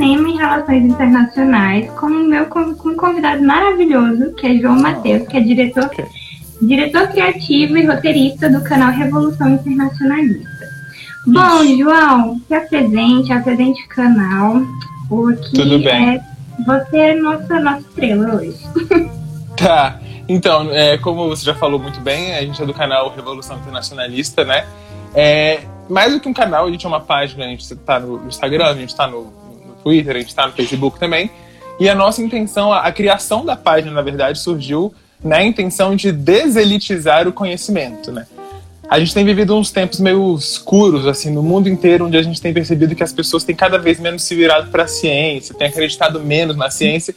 cinema e relações internacionais com o meu com um convidado maravilhoso, que é João Matheus, que é diretor, okay. diretor criativo e roteirista do canal Revolução Internacionalista. Bom, João, se apresente, apresente o canal. Porque Tudo bem. É, você é nossa, nossa estrela hoje. Tá. Então, é, como você já falou muito bem, a gente é do canal Revolução Internacionalista, né? É, mais do que um canal, a gente é uma página, a gente está no Instagram, a gente está no, Twitter, a gente está no Facebook também. E a nossa intenção, a, a criação da página, na verdade, surgiu na intenção de deselitizar o conhecimento, né? A gente tem vivido uns tempos meio escuros, assim, no mundo inteiro, onde a gente tem percebido que as pessoas têm cada vez menos se virado para a ciência, têm acreditado menos na ciência.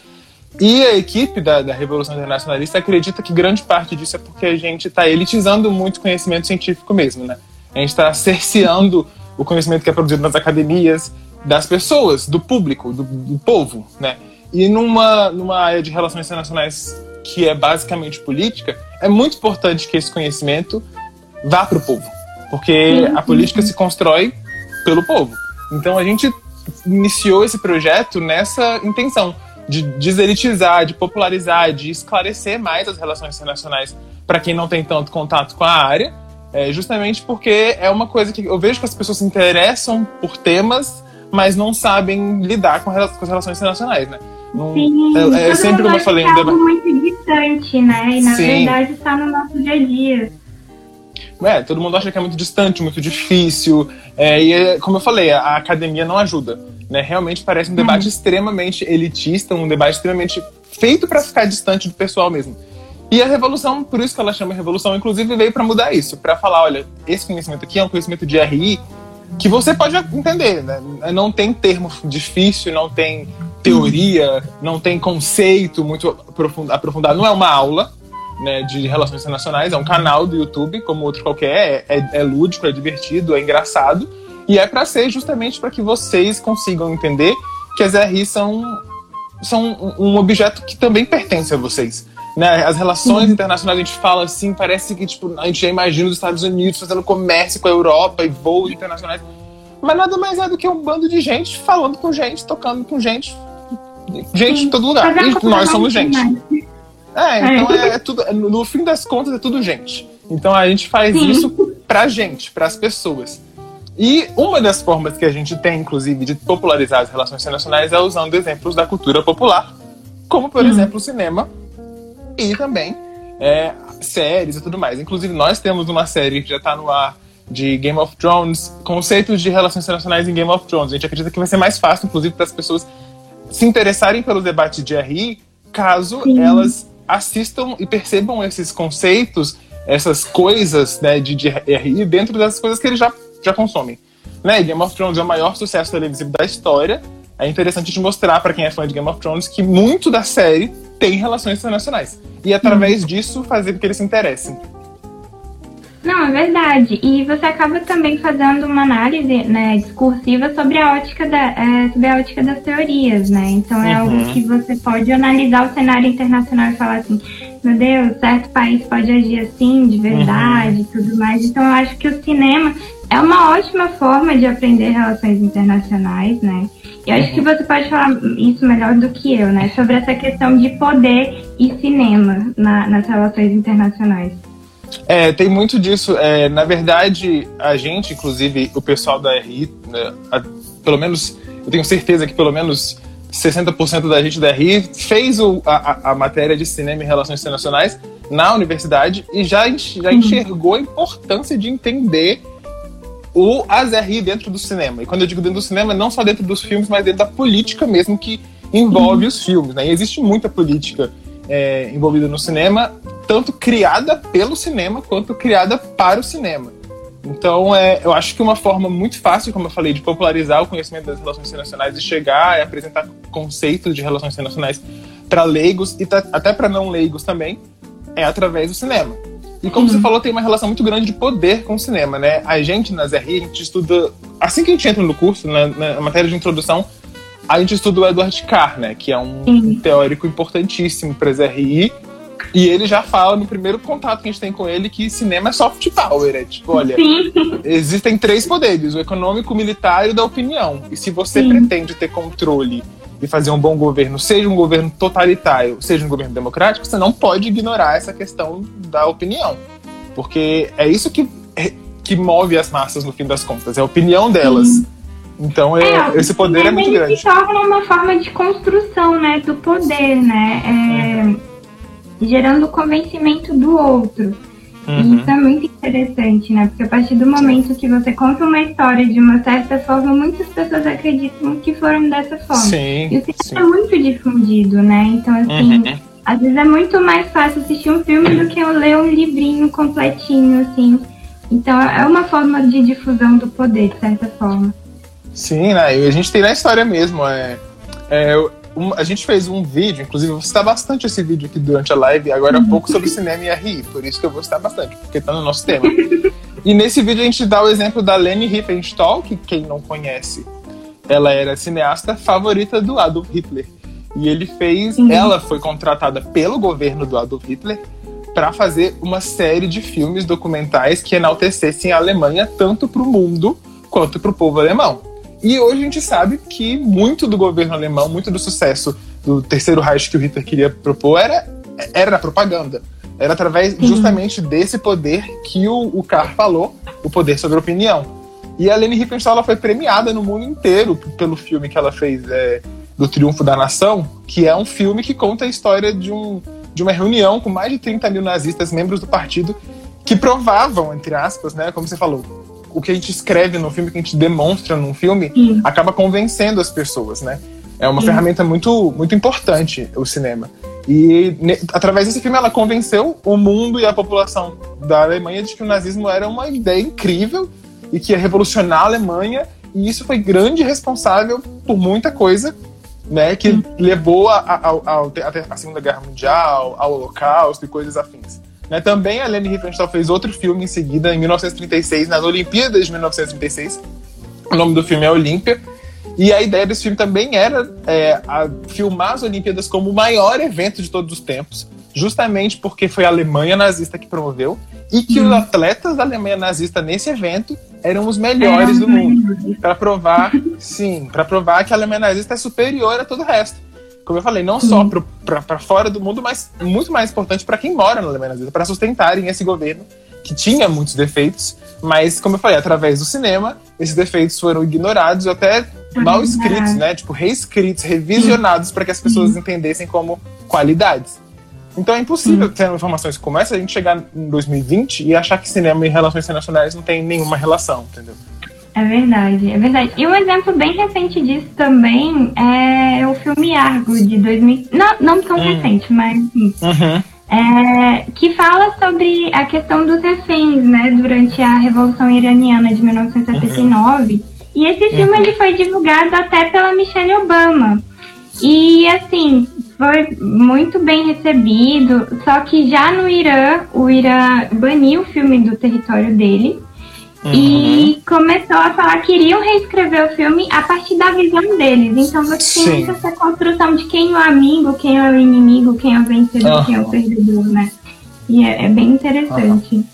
E a equipe da, da Revolução Internacionalista acredita que grande parte disso é porque a gente está elitizando muito conhecimento científico mesmo, né? A gente está cerceando o conhecimento que é produzido nas academias, das pessoas, do público, do, do povo, né? E numa, numa área de relações internacionais que é basicamente política, é muito importante que esse conhecimento vá para o povo, porque a política se constrói pelo povo. Então a gente iniciou esse projeto nessa intenção de deselitizar, de popularizar, de esclarecer mais as relações internacionais para quem não tem tanto contato com a área é justamente porque é uma coisa que eu vejo que as pessoas se interessam por temas, mas não sabem lidar com, as relações internacionais, né? Não, Sim, é, é sempre como eu falei, é algo muito distante, né? E na Sim. verdade está no nosso dia a dia. É, todo mundo acha que é muito distante, muito difícil. É, e é, como eu falei, a academia não ajuda. Né? Realmente parece um debate uhum. extremamente elitista, um debate extremamente feito para ficar distante do pessoal mesmo. E a revolução, por isso que ela chama revolução, inclusive veio para mudar isso, para falar, olha, esse conhecimento aqui é um conhecimento de RI que você pode entender, né? Não tem termo difícil, não tem teoria, não tem conceito muito aprofundado, não é uma aula, né, de relações internacionais, é um canal do YouTube, como outro qualquer, é, é, é lúdico, é divertido, é engraçado, e é para ser justamente para que vocês consigam entender que as RI são, são um objeto que também pertence a vocês. Né? As relações uhum. internacionais, a gente fala assim, parece que tipo, a gente já imagina os Estados Unidos fazendo comércio com a Europa e voos internacionais. Mas nada mais é do que um bando de gente falando com gente, tocando com gente. Gente Sim. em todo lugar. E nós somos gente. É, então é, é tudo. No fim das contas, é tudo gente. Então a gente faz Sim. isso pra gente, pras pessoas. E uma das formas que a gente tem, inclusive, de popularizar as relações internacionais é usando exemplos da cultura popular, como, por uhum. exemplo, o cinema e também é, séries e tudo mais. Inclusive, nós temos uma série que já está no ar de Game of Thrones, conceitos de relações internacionais em Game of Thrones. A gente acredita que vai ser mais fácil, inclusive, para as pessoas se interessarem pelo debate de RI, caso Sim. elas assistam e percebam esses conceitos, essas coisas né, de, de RI dentro das coisas que eles já, já consomem. Né? Game of Thrones é o maior sucesso televisivo da história. É interessante te mostrar para quem é fã de Game of Thrones que muito da série tem relações internacionais. E através hum. disso fazer com que eles se interessem. Não, é verdade. E você acaba também fazendo uma análise né, discursiva sobre a ótica da, é, sobre a ótica das teorias, né? Então é uhum. algo que você pode analisar o cenário internacional e falar assim, meu Deus, certo país pode agir assim, de verdade, uhum. tudo mais. Então eu acho que o cinema é uma ótima forma de aprender relações internacionais, né? E acho uhum. que você pode falar isso melhor do que eu, né? Sobre essa questão de poder e cinema na, nas relações internacionais. É, tem muito disso. É, na verdade, a gente, inclusive o pessoal da RI, né, a, pelo menos, eu tenho certeza que pelo menos 60% da gente da RI fez o, a, a, matéria de cinema e relações internacionais na universidade e já, já uhum. enxergou a importância de entender o ASRI dentro do cinema. E quando eu digo dentro do cinema, não só dentro dos filmes, mas dentro da política mesmo que envolve uhum. os filmes. Né? E existe muita política é, envolvida no cinema, tanto criada pelo cinema quanto criada para o cinema. Então, é, eu acho que uma forma muito fácil, como eu falei, de popularizar o conhecimento das relações internacionais e chegar e apresentar conceitos de relações internacionais para leigos e até para não leigos também, é através do cinema. E como uhum. você falou, tem uma relação muito grande de poder com o cinema, né? A gente, na ZRI, a gente estuda... Assim que a gente entra no curso, na, na matéria de introdução, a gente estuda o Edward Carr, né? Que é um Sim. teórico importantíssimo para ZRI. E ele já fala no primeiro contato que a gente tem com ele que cinema é soft power. É tipo, olha, Sim. existem três poderes: o econômico, o militar e o da opinião. E se você Sim. pretende ter controle e fazer um bom governo, seja um governo totalitário, seja um governo democrático, você não pode ignorar essa questão da opinião. Porque é isso que, é- que move as massas no fim das contas, é a opinião delas. Sim. Então, é- É, esse poder é muito grande. se torna uma forma de construção, né, do poder, né, é, gerando o convencimento do outro. Uhum. isso é muito interessante, né, porque a partir do momento que você conta uma história de uma certa forma, muitas pessoas acreditam que foram dessa forma. Sim, E o cinema sim. é muito difundido, né, então assim, Uhum. às vezes é muito mais fácil assistir um filme do que eu ler um livrinho completinho, assim. Então é uma forma de difusão do poder, de certa forma. Sim, né? E a gente tem na história mesmo. É, é, um- a gente fez um vídeo, inclusive eu vou citar bastante esse vídeo aqui durante a live, agora há pouco sobre cinema e RI, por isso que eu vou citar bastante, porque tá no nosso tema. e nesse vídeo a gente dá o exemplo da Leni Riefenstahl, que quem não conhece, ela era a cineasta favorita do Adolf Hitler. E ele fez, Uhum. ela foi contratada pelo governo do Adolf Hitler para fazer uma série de filmes documentais que enaltecessem a Alemanha tanto para o mundo quanto para o povo alemão. E hoje a gente sabe que muito do governo alemão, muito do sucesso do terceiro Reich que o Hitler queria propor era, era propaganda. Era através Sim. justamente desse poder que o, o Carr falou, o poder sobre a opinião. E a Leni Riefenstahl ela foi premiada no mundo inteiro pelo filme que ela fez, é, do Triunfo da Nação, que é um filme que conta a história de, um, de uma reunião com mais de 30 mil nazistas, membros do partido, que provavam, entre aspas, né, como você falou, o que a gente escreve no filme, o que a gente demonstra num filme, Sim. acaba convencendo as pessoas, né? É uma Sim. ferramenta muito, muito importante o cinema. E ne- através desse filme ela convenceu o mundo e a população da Alemanha de que o nazismo era uma ideia incrível e que ia revolucionar a Alemanha. E isso foi grande responsável por muita coisa, né? Que Sim. levou a Segunda Guerra Mundial, ao Holocausto e coisas afins. Né? Também a Leni Riefenstahl fez outro filme em seguida, em 1936, nas Olimpíadas de 1936. O nome do filme é Olímpia. E a ideia desse filme também era é, filmar as Olimpíadas como o maior evento de todos os tempos, justamente porque foi a Alemanha nazista que promoveu e que Hum. os atletas da Alemanha nazista nesse evento eram os melhores do mundo. Para provar, sim, para provar que a Alemanha nazista é superior a todo o resto. Como eu falei, não só para fora do mundo, mas muito mais importante para quem mora na Alemanha nazista, para sustentarem esse governo que tinha muitos defeitos, mas como eu falei, através do cinema, esses defeitos foram ignorados ou até mal escritos, né? Tipo, reescritos, revisionados para que as pessoas entendessem como qualidades. Então é impossível, tendo informações como essa, a gente chegar em 2020 e achar que cinema e relações internacionais não tem nenhuma relação, entendeu? É verdade, é verdade. E um exemplo bem recente disso também é o filme Argo de 2000. Não, não tão Hum. recente, mas. Uhum. É, que fala sobre a questão dos reféns, né, durante a Revolução Iraniana de 1979. E esse filme Uhum. ele foi divulgado até pela Michelle Obama. E assim, foi muito bem recebido, só que já no Irã, o Irã baniu o filme do território dele. E começou a falar que iriam reescrever o filme a partir da visão deles. Então você Sim. tem essa construção de quem é o amigo, quem é o inimigo, quem é o vencedor, quem é o perdedor, né? E é, é bem interessante.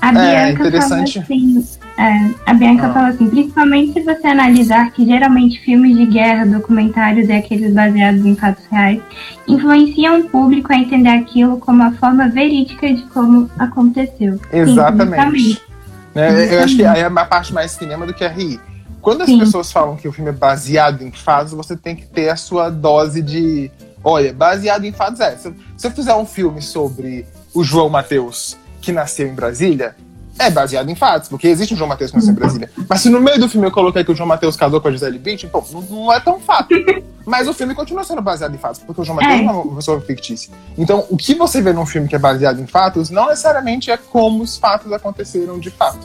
A É, Bianca interessante. fala assim. é, a Bianca Ah. fala assim, principalmente se você analisar que geralmente filmes de guerra, documentários e aqueles baseados em fatos reais influenciam o público a entender aquilo como a forma verídica de como aconteceu. Sim, Exatamente. justamente. Né? Eu acho que aí é uma parte mais cinema do que RI. Quando as Sim. pessoas falam que o filme é baseado em fatos, você tem que ter a sua dose de. Olha, baseado em fatos é. Se, se eu fizer um filme sobre o João Mateus que nasceu em Brasília, é baseado em fatos, porque existe um João Mateus que nasceu em Brasília. Mas se no meio do filme eu coloquei que o João Mateus casou com a Gisele Bündchen, pô, não, não é tão fato. Mas o filme continua sendo baseado em fatos, porque o João Mateus É. é uma pessoa fictícia. Então, o que você vê num filme que é baseado em fatos, não necessariamente é como os fatos aconteceram de fato.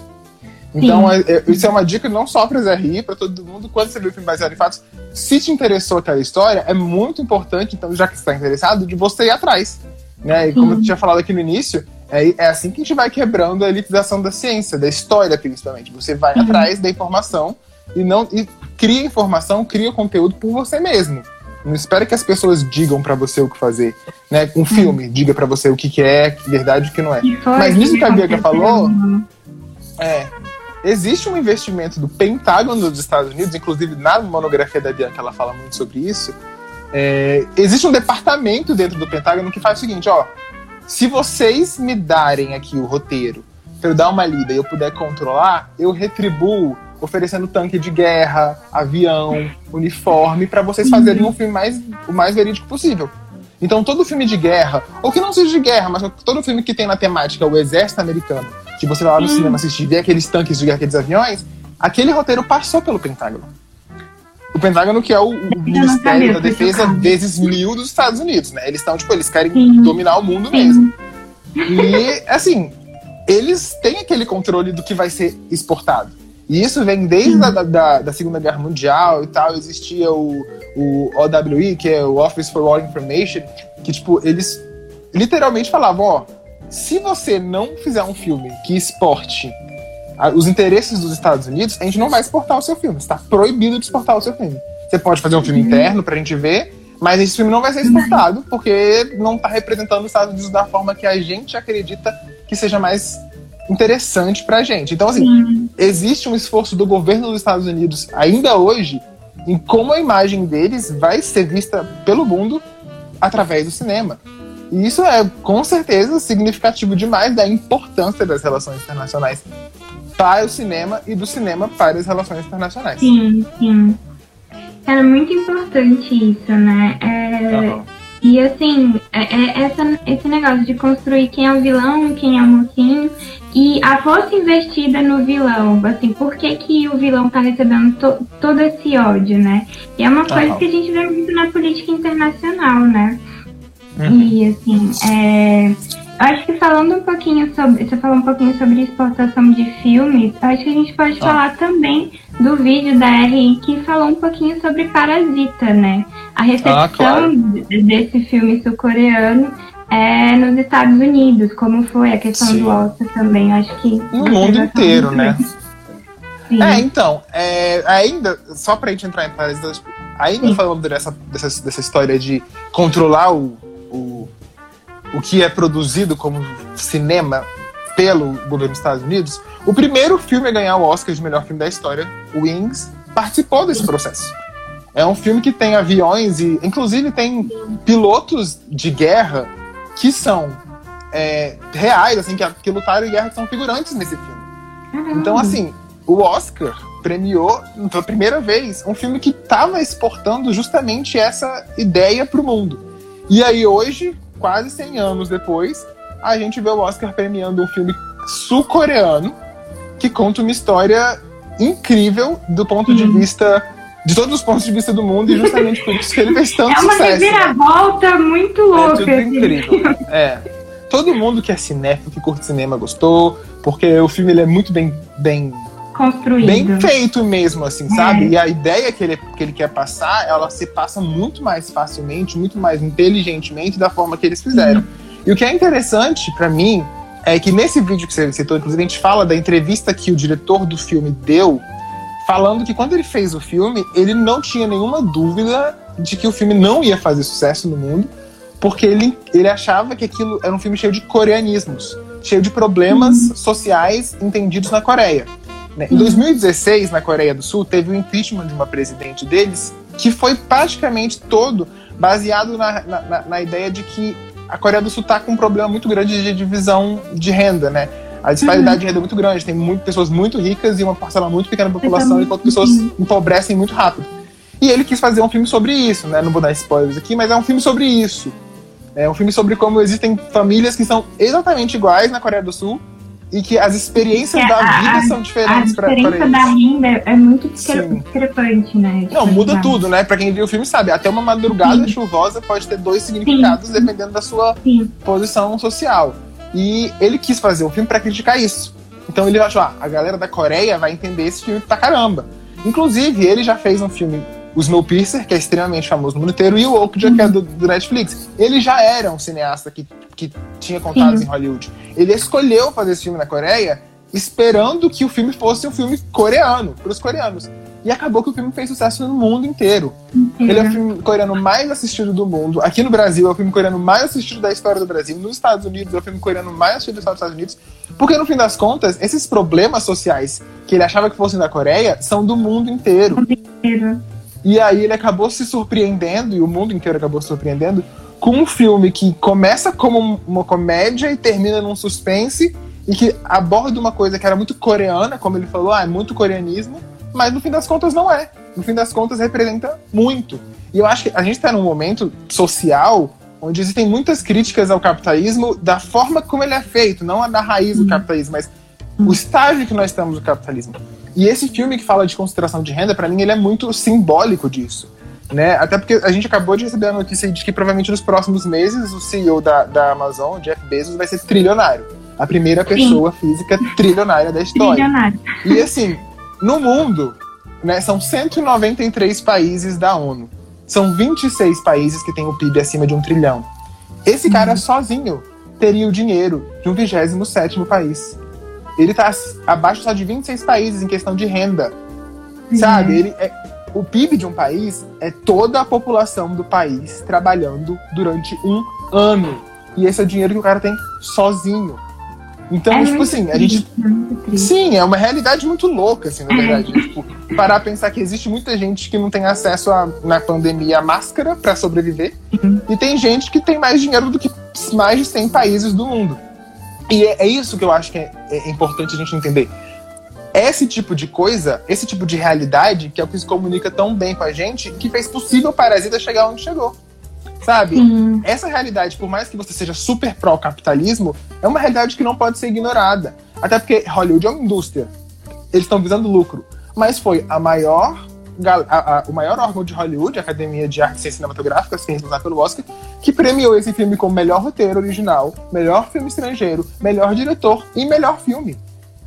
Então, é- é- isso é uma dica não só para RI, para todo mundo. Quando você vê o filme baseado em fatos, se te interessou aquela história, é muito importante, então, já que você está interessado, de você ir atrás. Né? E como eu tinha falado aqui no início, é, é assim que a gente vai quebrando a elitização da ciência, da história, principalmente. Você vai Uhum. atrás da informação e não e cria informação, cria conteúdo por você mesmo. Não espera que as pessoas digam para você o que fazer. Né? Um filme diga para você o que, que é verdade e o que não é. Mas nisso que a Bianca falou, é, existe um investimento do Pentágono dos Estados Unidos, inclusive na monografia da Bianca ela fala muito sobre isso. É, existe um departamento dentro do Pentágono que faz o seguinte, ó, se vocês me darem aqui o roteiro para eu dar uma lida e eu puder controlar, eu retribuo oferecendo tanque de guerra, avião, uniforme, para vocês fazerem um filme mais, o mais verídico possível. Então, todo filme de guerra, ou que não seja de guerra, mas todo filme que tem na temática o exército americano, que você vai lá no hum. cinema assistir e vê aqueles tanques de guerra, aqueles aviões, aquele roteiro passou pelo Pentágono. O Pentágono, que é o, o Ministério da Defesa vezes mil dos Estados Unidos, né? Eles estão, tipo, eles querem Sim. dominar o mundo Sim. mesmo. E, assim, eles têm aquele controle do que vai ser exportado. E isso vem desde a, da, da, Segunda Guerra Mundial e tal. Existia o, o OWI, que é o Office for War Information, que, tipo, eles literalmente falavam, ó, se você não fizer um filme que exporte os interesses dos Estados Unidos, a gente não vai exportar o seu filme. Está proibido de exportar o seu filme. Você pode fazer um filme uhum. interno pra gente ver, mas esse filme não vai ser exportado, porque não está representando os Estados Unidos da forma que a gente acredita que seja mais interessante pra gente. Então, assim, Sim. existe um esforço do governo dos Estados Unidos ainda hoje em como a imagem deles vai ser vista pelo mundo através do cinema. E isso é, com certeza, significativo demais da importância das relações internacionais para o cinema e do cinema para as relações internacionais. Sim, sim. Era muito importante isso, né? É, uhum. E assim, é, é essa, esse negócio de construir quem é o vilão, quem é o mocinho, e a força investida no vilão, assim, por que, que o vilão tá recebendo to, todo esse ódio, né? E é uma coisa uhum. que a gente vê muito na política internacional, né? Uhum. E assim, é, acho que falando um pouquinho sobre. Você falou um pouquinho sobre exportação de filmes, acho que a gente pode ah. falar também do vídeo da RI que falou um pouquinho sobre Parasita, né? A recepção ah, claro. desse filme sul-coreano é nos Estados Unidos, como foi a questão Sim. do Oscar também, acho que. No mundo inteiro, né? Sim. É, então, é, ainda, só pra gente entrar em tipo, ainda Sim. falando dessa, dessa, dessa história de controlar o, o, o que é produzido como cinema pelo governo dos Estados Unidos, o primeiro filme a ganhar o Oscar de melhor filme da história, Wings, participou desse processo. É um filme que tem aviões e, inclusive, tem pilotos de guerra que são é, reais, assim, que, que lutaram em guerra, que são figurantes nesse filme. Então, assim, o Oscar premiou pela primeira vez um filme que estava exportando justamente essa ideia para o mundo. E aí hoje, quase 100 anos depois, a gente vê o Oscar premiando um filme sul-coreano que conta uma história incrível do ponto de vista de todos os pontos de vista do mundo e justamente por isso que ele fez tanto sucesso. É uma reviravolta muito louca. É tudo assim. incrível. É. Todo mundo que é cinéfilo, que curte cinema, gostou, porque o filme ele é muito bem, bem construído. Bem feito mesmo, assim, sabe? É. E a ideia que ele, que ele quer passar, ela se passa muito mais facilmente, muito mais inteligentemente da forma que eles fizeram. Uhum. E o que é interessante para mim é que nesse vídeo que você citou, inclusive, a gente fala da entrevista que o diretor do filme deu, falando que quando ele fez o filme, ele não tinha nenhuma dúvida de que o filme não ia fazer sucesso no mundo, porque ele, ele achava que aquilo era um filme cheio de coreanismos, cheio de problemas uhum. sociais entendidos na Coreia. Né? Em 2016, na Coreia do Sul, teve o impeachment de uma presidente deles, que foi praticamente todo baseado na, na, na ideia de que a Coreia do Sul está com um problema muito grande de divisão de renda, né? A disparidade uhum. de renda é muito grande, tem muito, pessoas muito ricas e uma parcela muito pequena da população, enquanto pessoas empobrecem muito rápido. E ele quis fazer um filme sobre isso, né? Não vou dar spoilers aqui, mas é um filme sobre isso. É um filme sobre como existem famílias que são exatamente iguais na Coreia do Sul e que as experiências que da a, vida são diferentes para eles. A diferença da renda é muito discrepante, né? Não, muda tudo, né? Para quem viu o filme sabe, até uma madrugada Sim. chuvosa pode ter dois significados Sim. dependendo da sua posição social. E ele quis fazer um filme para criticar isso. Então ele achou, ah, a galera da Coreia vai entender esse filme pra caramba. Inclusive, ele já fez um filme o Snowpiercer, que é extremamente famoso no mundo inteiro, e o Okja, que é do, do, Netflix. Ele já era um cineasta que, que tinha contatos Sim. em Hollywood. Ele escolheu fazer esse filme na Coreia esperando que o filme fosse um filme coreano, para os coreanos. E acabou que o filme fez sucesso no mundo inteiro. Ele é o filme coreano mais assistido do mundo. Aqui no Brasil é o filme coreano mais assistido da história do Brasil. Nos Estados Unidos é o filme coreano mais assistido dos Estados Unidos. Porque no fim das contas, esses problemas sociais que ele achava que fossem da Coreia são do mundo inteiro. E aí ele acabou se surpreendendo, e o mundo inteiro acabou se surpreendendo, com um filme que começa como uma comédia e termina num suspense e que aborda uma coisa que era muito coreana, como ele falou, ah, é muito coreanismo, mas no fim das contas não é. No fim das contas representa muito. E eu acho que a gente está num momento social onde existem muitas críticas ao capitalismo da forma como ele é feito, não a da raiz do uhum. capitalismo, mas o estágio que nós estamos no capitalismo. E esse filme que fala de concentração de renda, para mim, ele é muito simbólico disso. Né? Até porque a gente acabou de receber a notícia de que provavelmente nos próximos meses o CEO da, da Amazon, Jeff Bezos, vai ser trilionário. A primeira pessoa Sim. física trilionária da história. Trilionário. E assim, no mundo, né, são 193 países da ONU. São 26 países que têm o PIB acima de um trilhão. Esse cara uhum. sozinho teria o dinheiro de um 27 país. Ele está abaixo só de 26 países em questão de renda. Uhum. Sabe? Ele é, o PIB de um país é toda a população do país trabalhando durante um ano. E esse é o dinheiro que o cara tem sozinho. Então, é tipo assim, a gente. Sim, é uma realidade muito louca, assim, na é. verdade. tipo, parar a pensar que existe muita gente que não tem acesso a, na pandemia à máscara para sobreviver. Uhum. E tem gente que tem mais dinheiro do que mais de 100 países do mundo. E é, é isso que eu acho que é, é importante a gente entender. Esse tipo de coisa, esse tipo de realidade, que é o que se comunica tão bem com a gente, que fez possível o Parasita chegar onde chegou. Sabe? Sim. Essa realidade, por mais que você seja super pró-capitalismo, é uma realidade que não pode ser ignorada. Até porque Hollywood é uma indústria. Eles estão visando lucro. Mas foi a maior a, a, o maior órgão de Hollywood, a Academia de Artes Cinematográficas, que é responsável pelo Oscar, que premiou esse filme como melhor roteiro original, melhor filme estrangeiro, melhor diretor e melhor filme.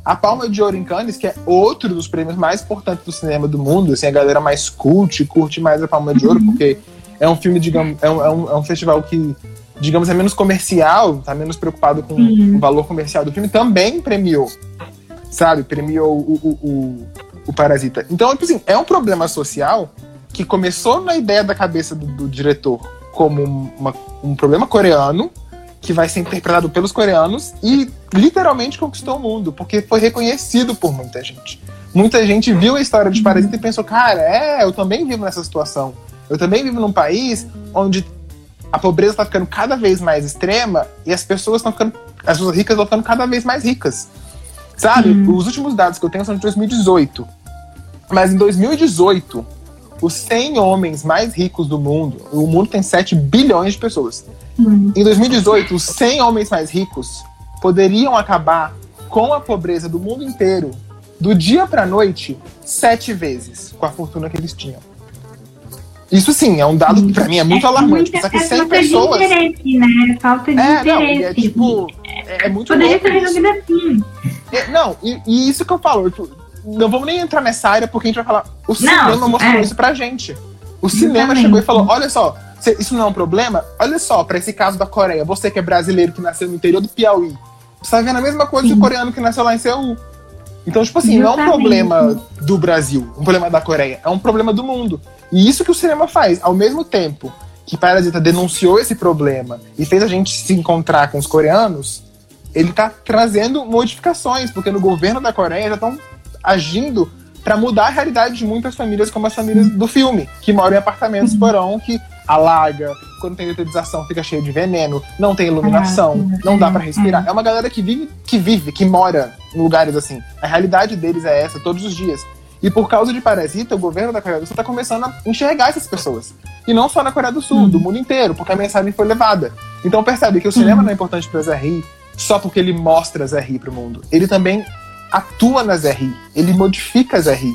A Palma de Ouro em Cannes, que é outro dos prêmios mais importantes do cinema do mundo, assim, a galera mais cult curte mais a Palma de Ouro, uhum. porque é um filme, digamos, é um, é um, é um festival que, digamos, é menos comercial, tá menos preocupado com uhum. o valor comercial do filme, também premiou, sabe? Premiou o, o, o, o Parasita. Então, tipo assim, é um problema social que começou na ideia da cabeça do, do diretor como uma, um problema coreano, que vai ser interpretado pelos coreanos e literalmente conquistou o mundo, porque foi reconhecido por muita gente. Muita gente viu a história de Parasita e pensou, cara, é, eu também vivo nessa situação. Eu também vivo num país onde a pobreza está ficando cada vez mais extrema e as pessoas estão ficando. As pessoas ricas estão ficando cada vez mais ricas. Sabe? Uhum. Os últimos dados que eu tenho são de 2018. Mas em 2018, os 100 homens mais ricos do mundo, o mundo tem 7 bilhões de pessoas. Uhum. Em 2018, os 100 homens mais ricos poderiam acabar com a pobreza do mundo inteiro, do dia para noite, sete vezes com a fortuna que eles tinham. Isso sim, é um dado que pra mim é muito é alarmante. Muita, Só que 100 é pessoas. De interesse, né? Falta de é, interesse. Não, é tipo. É, é muito Poderia ser resolvido assim. É, não, e, e, isso que eu falo, tipo, não vamos nem entrar nessa área porque a gente vai falar. O cinema não, mostrou é. isso pra gente. O cinema Exatamente. chegou e falou: olha só, isso não é um problema? Olha só, pra esse caso da Coreia, você que é brasileiro que nasceu no interior do Piauí, você tá vendo a mesma coisa Sim. do coreano que nasceu lá em Seul. Então, tipo assim, Exatamente. não é um problema do Brasil, um problema da Coreia, é um problema do mundo. E isso que o cinema faz, ao mesmo tempo que Parasita denunciou esse problema e fez a gente se encontrar com os coreanos, ele tá trazendo modificações, porque no governo da Coreia já estão agindo para mudar a realidade de muitas famílias, como as famílias do filme, que moram em apartamentos porão que alaga, quando tem detetização fica cheio de veneno, não tem iluminação, ah, não dá para respirar. É uma galera que vive, que vive, que mora em lugares assim. A realidade deles é essa todos os dias. E por causa de Parasita, o governo da Coreia do Sul está começando a enxergar essas pessoas. E não só na Coreia do Sul, uhum. do mundo inteiro, porque a mensagem foi levada. Então percebe que o cinema uhum. não é importante para Zé Ri só porque ele mostra Zé Ri pro mundo. Ele também atua na Zé Ri, ele modifica Zé Ri.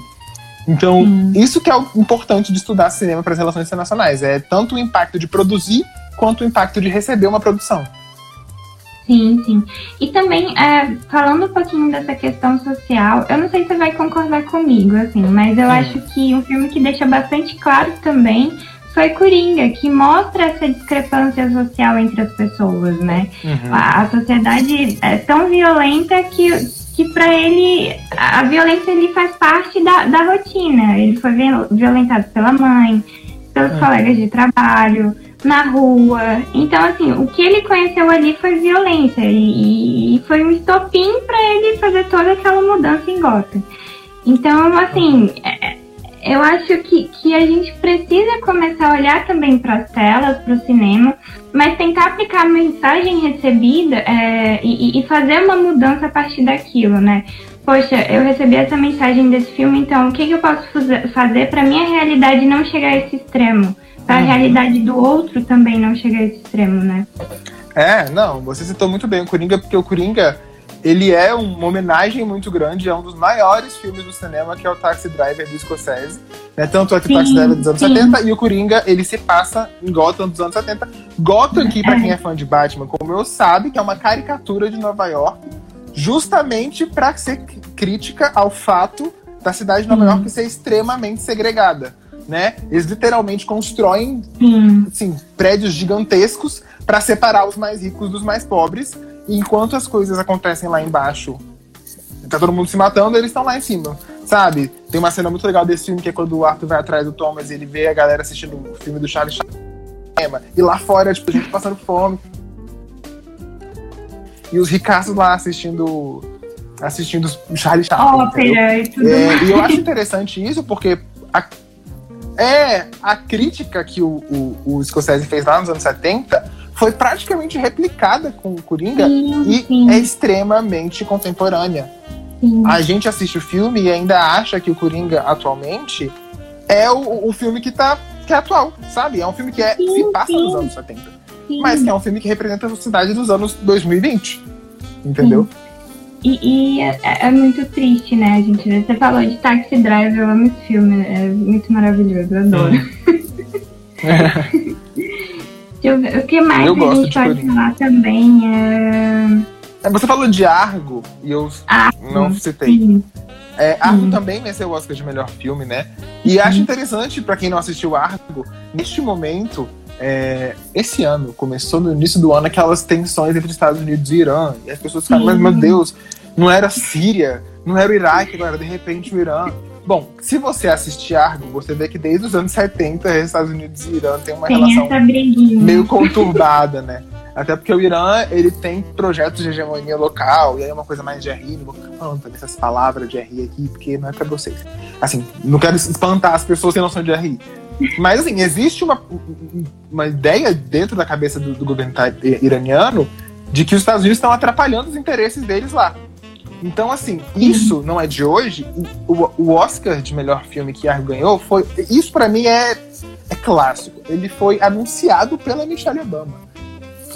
Então, uhum. isso que é o importante de estudar cinema para as relações internacionais. É tanto o impacto de produzir quanto o impacto de receber uma produção. Sim, sim. E também, é, falando um pouquinho dessa questão social, eu não sei se você vai concordar comigo, assim, mas eu acho que um filme que deixa bastante claro também foi Coringa, que mostra essa discrepância social entre as pessoas, né? Uhum. A, a, sociedade é tão violenta que, que para ele a violência ele faz parte da, da rotina. Ele foi violentado pela mãe, pelos uhum. colegas de trabalho, na rua. Então, assim, o que ele conheceu ali foi violência e, e foi um estopim para ele fazer toda aquela mudança em Gotham. Então, assim, é, eu acho que, que a gente precisa começar a olhar também para as telas, para o cinema, mas tentar aplicar a mensagem recebida é, e, e, fazer uma mudança a partir daquilo, né? Poxa, eu recebi essa mensagem desse filme, então o que, que eu posso fazer para minha realidade não chegar a esse extremo? Para a uhum. realidade do outro também não chegar a esse extremo, né? É, não, você citou muito bem o Coringa, porque o Coringa ele é uma homenagem muito grande a um dos maiores filmes do cinema, que é o Taxi Driver do Scorsese. Né? Tanto é que o Taxi Driver dos anos sim. 70 e o Coringa, ele se passa em Gotham dos anos 70. Gotham aqui, pra quem é fã de Batman, como eu sabe, que é uma caricatura de Nova York, justamente para ser crítica ao fato da cidade de Nova sim. York ser extremamente segregada. Né? Eles literalmente constroem assim, prédios gigantescos para separar os mais ricos dos mais pobres e enquanto as coisas acontecem lá embaixo, tá todo mundo se matando, eles estão lá em cima, sabe? Tem uma cena muito legal desse filme que é quando o Arthur vai atrás do Thomas e ele vê a galera assistindo o filme do Charlie Chaplin. E lá fora, tipo, a gente passando fome. E os ricaços lá assistindo assistindo o Charlie Chaplin. Ópera e tudo é, E eu acho interessante isso porque a, é a crítica que o, o, o Scorsese fez lá nos anos 70 foi praticamente replicada com o Coringa sim, e sim. é extremamente contemporânea. Sim. A gente assiste o filme e ainda acha que o Coringa atualmente é o, o filme que tá que é atual, sabe? É um filme que é, se passa nos anos 70. Mas que é um filme que representa a sociedade dos anos 2020. Entendeu? E, e é, é, muito triste, né, gente? Você falou de Taxi Driver, eu amo esse filme, é muito maravilhoso, eu adoro. o que mais eu a gente pode Coringa. falar também é... é... Você falou de Argo e eu Argo, não citei. Sim. É, Argo sim. também venceu o Oscar de melhor filme, né? E acho interessante, para quem não assistiu Argo, neste momento, é, esse ano, começou no início do ano, aquelas tensões entre Estados Unidos e Irã. E as pessoas ficaram, mas meu Deus, não era Síria, não era o Iraque, agora de repente o Irã. Bom, se você assistir Argo, você vê que desde os anos 70, Estados Unidos e Irã têm uma tem relação meio conturbada, né? Até porque o Irã, ele tem projetos de hegemonia local, e aí é uma coisa mais de RI, não vou ficar falando essas palavras de RI aqui, porque não é pra vocês. Assim, não quero espantar as pessoas que não são de RI. Mas, assim, existe uma, uma ideia dentro da cabeça do, do governo iraniano de que os Estados Unidos estão atrapalhando os interesses deles lá. Então, assim, isso não é de hoje. O, o Oscar de melhor filme que Argo ganhou foi. Isso para mim é, é clássico. Ele foi anunciado pela Michelle Obama.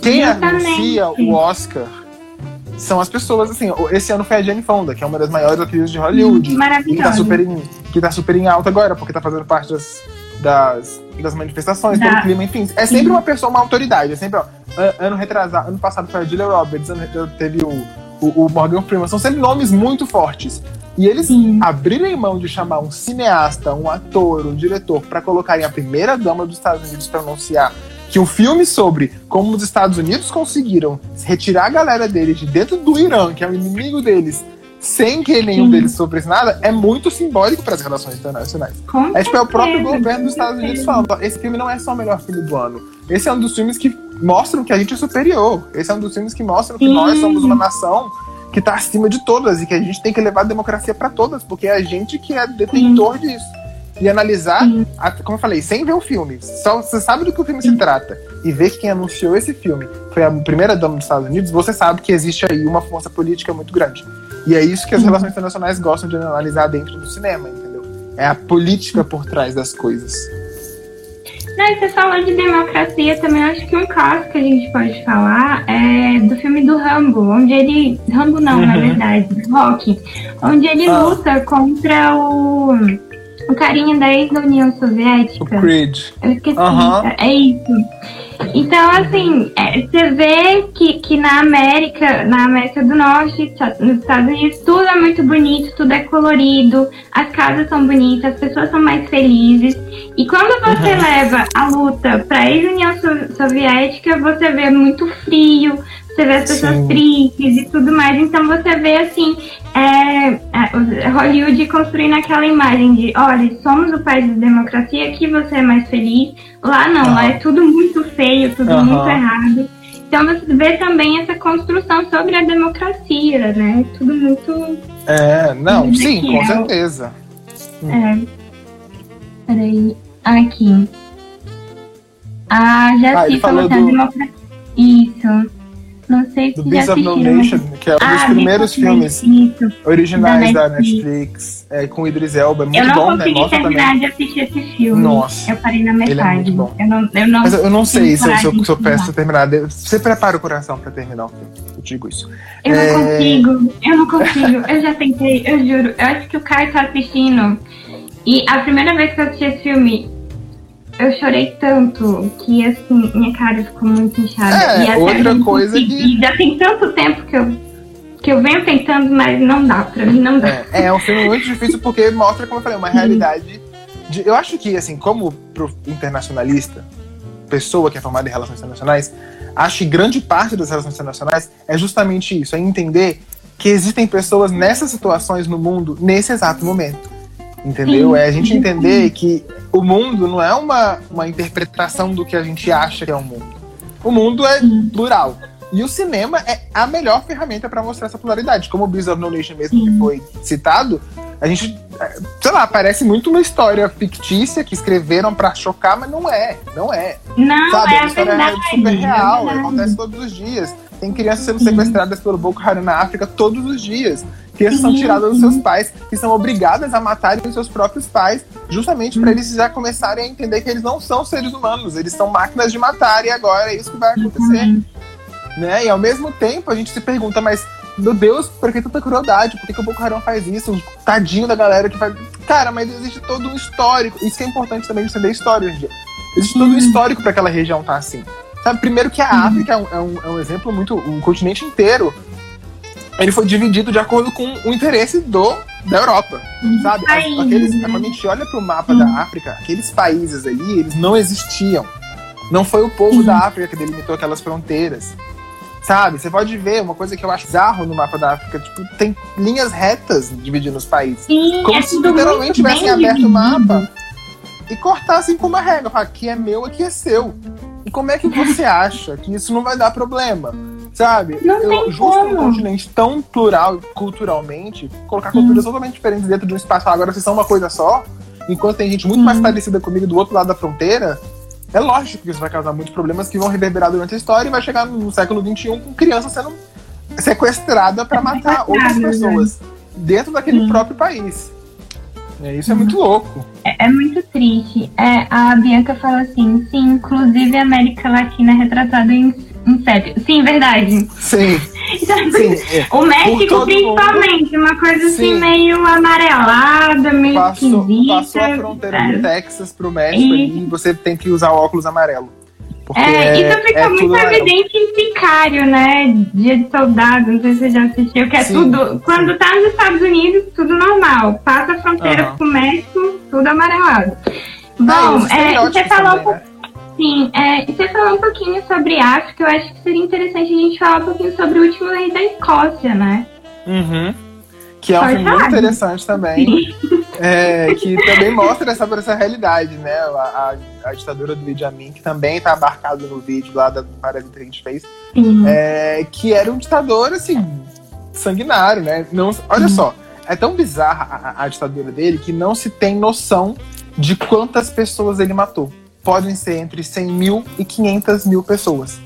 Quem anuncia o Oscar são as pessoas, assim, esse ano foi a Jane Fonda, que é uma das maiores atrizes de Hollywood. Maravilhosa. Que tá super em, que tá super em alta agora, porque tá fazendo parte das, das, das manifestações, da... pelo clima, enfim. É sempre uma pessoa, uma autoridade. É sempre, ó, ano retrasado, ano passado foi a Julia Roberts, ano, teve o o, o Morgan Freeman, são sempre nomes muito fortes. E eles Sim. abrirem mão de chamar um cineasta, um ator, um diretor para colocarem a primeira dama dos Estados Unidos para anunciar que um filme sobre como os Estados Unidos conseguiram retirar a galera deles de dentro do Irã, que é o inimigo deles, sem que nenhum Sim. deles sofresse nada, é muito simbólico para as relações internacionais. Com é tipo, é o próprio governo dos Estados Unidos falando: esse filme não é só o melhor filme do ano. Esse é um dos filmes que mostram que a gente é superior. Esse é um dos filmes que mostram que Sim. nós somos uma nação que está acima de todas e que a gente tem que levar a democracia para todas, porque é a gente que é detentor Sim. disso. E analisar, a, como eu falei, sem ver o filme. Só você sabe do que o filme se trata e ver que quem anunciou esse filme foi a primeira dama dos Estados Unidos, você sabe que existe aí uma força política muito grande. E é isso que as relações internacionais gostam de analisar dentro do cinema, entendeu? É a política por trás das coisas. Não, e você falou de democracia também, acho que um caso que a gente pode falar é do filme do Rambo, onde ele. Rambo não, uhum. na verdade, Rock, onde ele ah. luta contra o. O carinha da ex-União Soviética. O Creed. Eu esqueci. Uhum. É isso. Então, assim, é, você vê que, que na América, na América do Norte, nos Estados Unidos, tudo é muito bonito, tudo é colorido, as casas são bonitas, as pessoas são mais felizes. E quando você uhum. leva a luta para a ex-União Soviética, você vê muito frio, você vê as pessoas Sim. tristes e tudo mais. Então você vê assim, é, Hollywood construindo aquela imagem de, olha, somos o país da democracia, aqui você é mais feliz. Lá não, uhum. lá é tudo muito feio, tudo uhum. muito errado. Então você vê também essa construção sobre a democracia, né? Tudo muito. É, não, sim, com certeza. É. Peraí. Aqui. Ah, já ah, falou do... democracia. Isso. Não sei se do já of No Nation, que é um ah, dos primeiros filmes isso, originais da Netflix, da Netflix é, com Idris Elba. Muito eu não bom, né? consegui terminar também. de assistir esse filme. Nossa. Eu parei na metade. É muito bom. Eu não, eu não, Mas eu não sei se, se, eu, se eu peço terminar. Você prepara o coração pra terminar o filme. Eu digo isso. Eu é... não consigo. Eu não consigo. eu já tentei, eu juro. Eu acho que o Caio tá assistindo. E a primeira vez que eu assisti esse filme, eu chorei tanto que, assim, minha cara ficou muito inchada. É, e outra coisa que... Já tem tanto tempo que eu, que eu venho tentando, mas não dá, pra mim não dá. É, é um filme muito difícil porque mostra, como eu falei, uma realidade... De, eu acho que, assim, como internacionalista, pessoa que é formada em relações internacionais, acho que grande parte das relações internacionais é justamente isso, é entender que existem pessoas nessas situações no mundo nesse exato momento. Entendeu? Sim. É a gente entender que o mundo não é uma, uma interpretação do que a gente acha que é o mundo. O mundo é plural. E o cinema é a melhor ferramenta para mostrar essa pluralidade. Como o Beast of No Nation mesmo que foi citado, a gente, sei lá, parece muito uma história fictícia que escreveram para chocar, mas não é. Não é. Não, Sabe? é, é uma história verdade, super real, é acontece todos os dias. Tem crianças sendo sequestradas pelo Boko Haram na África todos os dias crianças são tiradas dos seus pais, que são obrigadas a matarem os seus próprios pais, justamente para eles já começarem a entender que eles não são seres humanos, eles são máquinas de matar e agora é isso que vai acontecer. Né? E ao mesmo tempo a gente se pergunta, mas meu Deus, por que tanta crueldade? Por que, que o Boko Haram faz isso? Tadinho da galera que faz. Cara, mas existe todo um histórico. Isso que é importante também de entender história hoje em dia. Existe todo um histórico para aquela região estar tá assim. Sabe, primeiro que a África é um, é um, é um exemplo muito. Um continente inteiro ele foi dividido de acordo com o interesse do da Europa, uhum. sabe? aqueles, quando a gente olha para o mapa uhum. da África, aqueles países ali, eles não existiam. Não foi o povo uhum. da África que delimitou aquelas fronteiras. Sabe? Você pode ver uma coisa que eu acho bizarro no mapa da África, tipo, tem linhas retas dividindo os países. Sim, como é se literalmente tivessem aberto o mapa e cortassem com uma regra. Aqui é meu, aqui é seu. E como é que você acha que isso não vai dar problema? Sabe? Não eu, justo como. um continente tão plural culturalmente, colocar culturas totalmente diferentes dentro de um espaço. Agora, se são uma coisa só, enquanto tem gente muito mais uhum. parecida comigo do outro lado da fronteira, é lógico que isso vai causar muitos problemas que vão reverberar durante a história e vai chegar no século XXI com criança sendo sequestrada para matar outras né? pessoas dentro daquele próprio país. É, isso é muito louco. É, é muito triste. É, a Bianca fala assim, sim, inclusive a América Latina é retratada em Inception. Sim, verdade. Sim. Sim é. O México, principalmente, mundo. uma coisa assim Sim. meio amarelada, meio passou, esquisita. Passou a fronteira é. do Texas pro México e... e você tem que usar óculos amarelo. É, isso fica é muito evidente em Sicário, né? Dia de soldado, não sei se você já assistiu, que é sim, tudo. Quando tá nos Estados Unidos, tudo normal. Passa a fronteira uhum. com o México, tudo amarelado. Bom, é, você falou também, né? Sim, é, você falou um pouquinho sobre África, eu acho que seria interessante a gente falar um pouquinho sobre o último rei da Escócia, né? Uhum. Que é um filme muito interessante também. É, que também mostra essa, essa realidade, né? A, a, a ditadura do Idi Amin, que também está abarcado no vídeo lá da Parasita que a gente fez. É, que era um ditador, assim, sanguinário, né? Não, olha uhum. só, é tão bizarra a, a ditadura dele que não se tem noção de quantas pessoas ele matou podem ser entre 100 mil e 500 mil pessoas.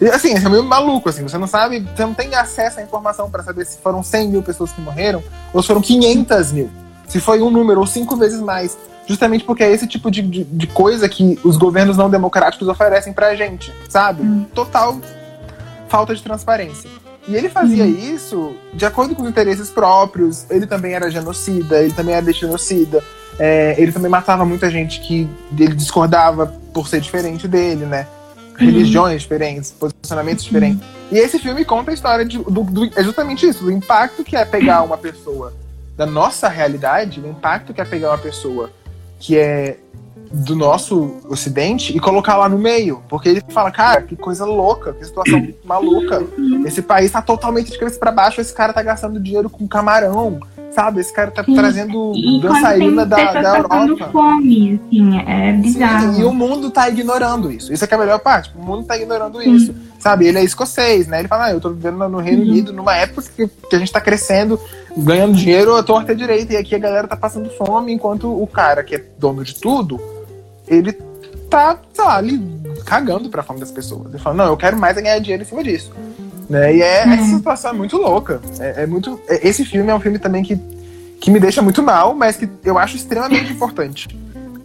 E, assim, é meio maluco, assim, você não sabe, você não tem acesso à informação para saber se foram 100 mil pessoas que morreram ou se foram 500 mil. Se foi um número ou cinco vezes mais. Justamente porque é esse tipo de, de, de coisa que os governos não democráticos oferecem pra gente, sabe? Hum. Total falta de transparência. E ele fazia hum. isso de acordo com os interesses próprios. Ele também era genocida, ele também era genocida. É, ele também matava muita gente que ele discordava por ser diferente dele, né? Uhum. Religiões diferentes, posicionamentos uhum. diferentes. E esse filme conta a história de, do, do, é justamente isso, do impacto que é pegar uma pessoa da nossa realidade, o impacto que é pegar uma pessoa que é do nosso ocidente e colocar lá no meio. Porque ele fala, cara, que coisa louca, que situação maluca. Esse país tá totalmente de cabeça pra baixo, esse cara tá gastando dinheiro com camarão, sabe? Esse cara tá Sim. trazendo e dançarina da, da Europa. Fome, assim, é bizarro. Sim, e o mundo tá ignorando isso. Isso é que é a melhor parte. O mundo tá ignorando Sim. isso. Sabe? Ele é escocês, né? Ele fala, ah, eu tô vivendo no Reino Unido numa época que, que a gente tá crescendo, ganhando dinheiro à torta e direita, e aqui a galera tá passando fome, enquanto o cara que é dono de tudo, ele tá, sei lá, ali cagando pra fome das pessoas. Ele fala, não, eu quero mais ganhar dinheiro em cima disso. Né? E é, uhum. essa situação é muito louca. É, é, muito, é, esse filme é um filme também que, que me deixa muito mal, mas que eu acho extremamente importante.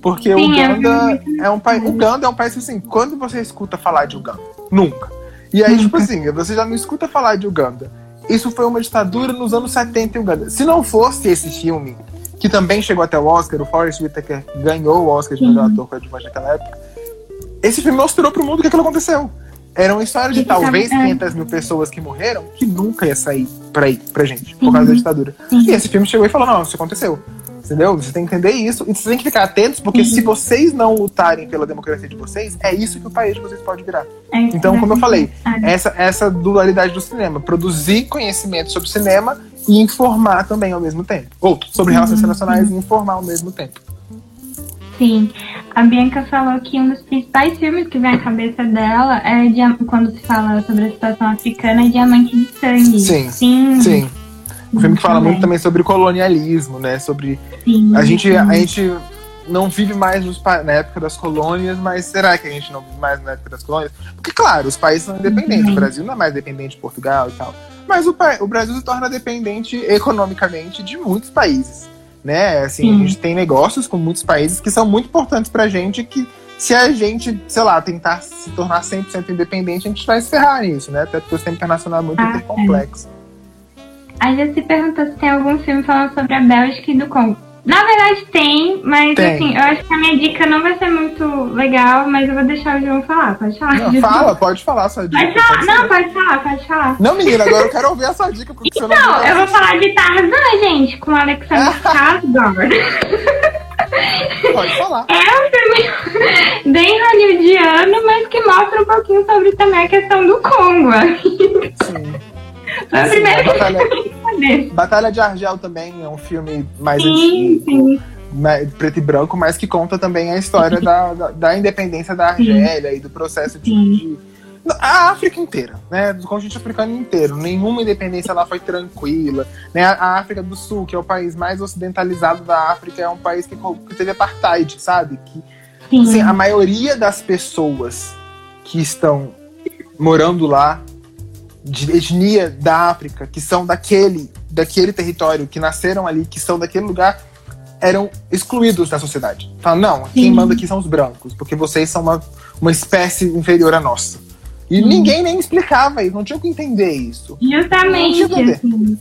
Porque Sim, Uganda é, é um país. Uganda é um país assim, quando você escuta falar de Uganda? Nunca. E aí, tipo assim, você já não escuta falar de Uganda. Isso foi uma ditadura nos anos 70 em Uganda. Se não fosse esse filme, que também chegou até o Oscar, o Forrest Whitaker ganhou o Oscar de melhor ator coadjuvante naquela época, esse filme mostrou pro mundo o que aquilo aconteceu. Era uma história de talvez 500 mil pessoas que morreram que nunca ia sair pra, ir, pra gente, por causa da ditadura. E esse filme chegou e falou: não, isso aconteceu. Entendeu? Você tem que entender isso e você tem que ficar atentos, porque uhum. se vocês não lutarem pela democracia de vocês, é isso que o país de vocês pode virar. É então, como eu falei, essa, essa dualidade do cinema, produzir conhecimento sobre cinema e informar também ao mesmo tempo. Ou sobre relações uhum. internacionais e informar ao mesmo tempo. Sim. A Bianca falou que um dos principais filmes que vem à cabeça dela é quando se fala sobre a situação africana é Diamante de Sangue. Sim. Sim. Sim. Um filme que fala muito também sobre colonialismo, né? Sobre. Sim, a, gente, a gente não vive mais nos, na época das colônias, mas será que a gente não vive mais na época das colônias? Porque, claro, os países são independentes. Uhum. O Brasil não é mais dependente de Portugal e tal. Mas o, o Brasil se torna dependente economicamente de muitos países né? Assim, a gente tem negócios com muitos países que são muito importantes pra gente que se a gente, sei lá, tentar se tornar 100% independente, a gente vai se ferrar nisso, né? Até porque o sistema internacional é muito ah, complexo. É. A gente se perguntou se tem algum filme falando sobre a Bélgica e do Congo. Na verdade tem, mas tem. assim, eu acho que a minha dica não vai ser muito legal, mas eu vou deixar o João falar. Pode falar. Não, fala, pode falar sua dica. Pode falar. Pode não, pode falar, pode falar. Não, menina, agora eu quero ouvir a sua dica. Porque então, não eu vou falar de Tarzan, gente, com Alexander Skarsgård. Pode falar. É um filme bem hollywoodiano, mas que mostra um pouquinho sobre também a questão do Congo. Sim. Foi a primeira batalha, batalha de Argel também é um filme mais sim, antigo. Sim. Preto e branco, mas que conta também a história da, da, da, independência da Argélia sim. e do processo de, de a África inteira, né? Do continente africano inteiro. Nenhuma independência lá foi tranquila. Né? A África do Sul, que é o país mais ocidentalizado da África, é um país que, que teve apartheid, sabe? Que assim, a maioria das pessoas que estão morando lá de etnia da África, que são daquele, daquele território, que nasceram ali, que são daquele lugar, eram excluídos da sociedade. Falam, não, Sim. quem manda aqui são os brancos, porque vocês são uma, uma espécie inferior à nossa. E ninguém nem explicava isso, não tinha que entender isso. Justamente, não, assim,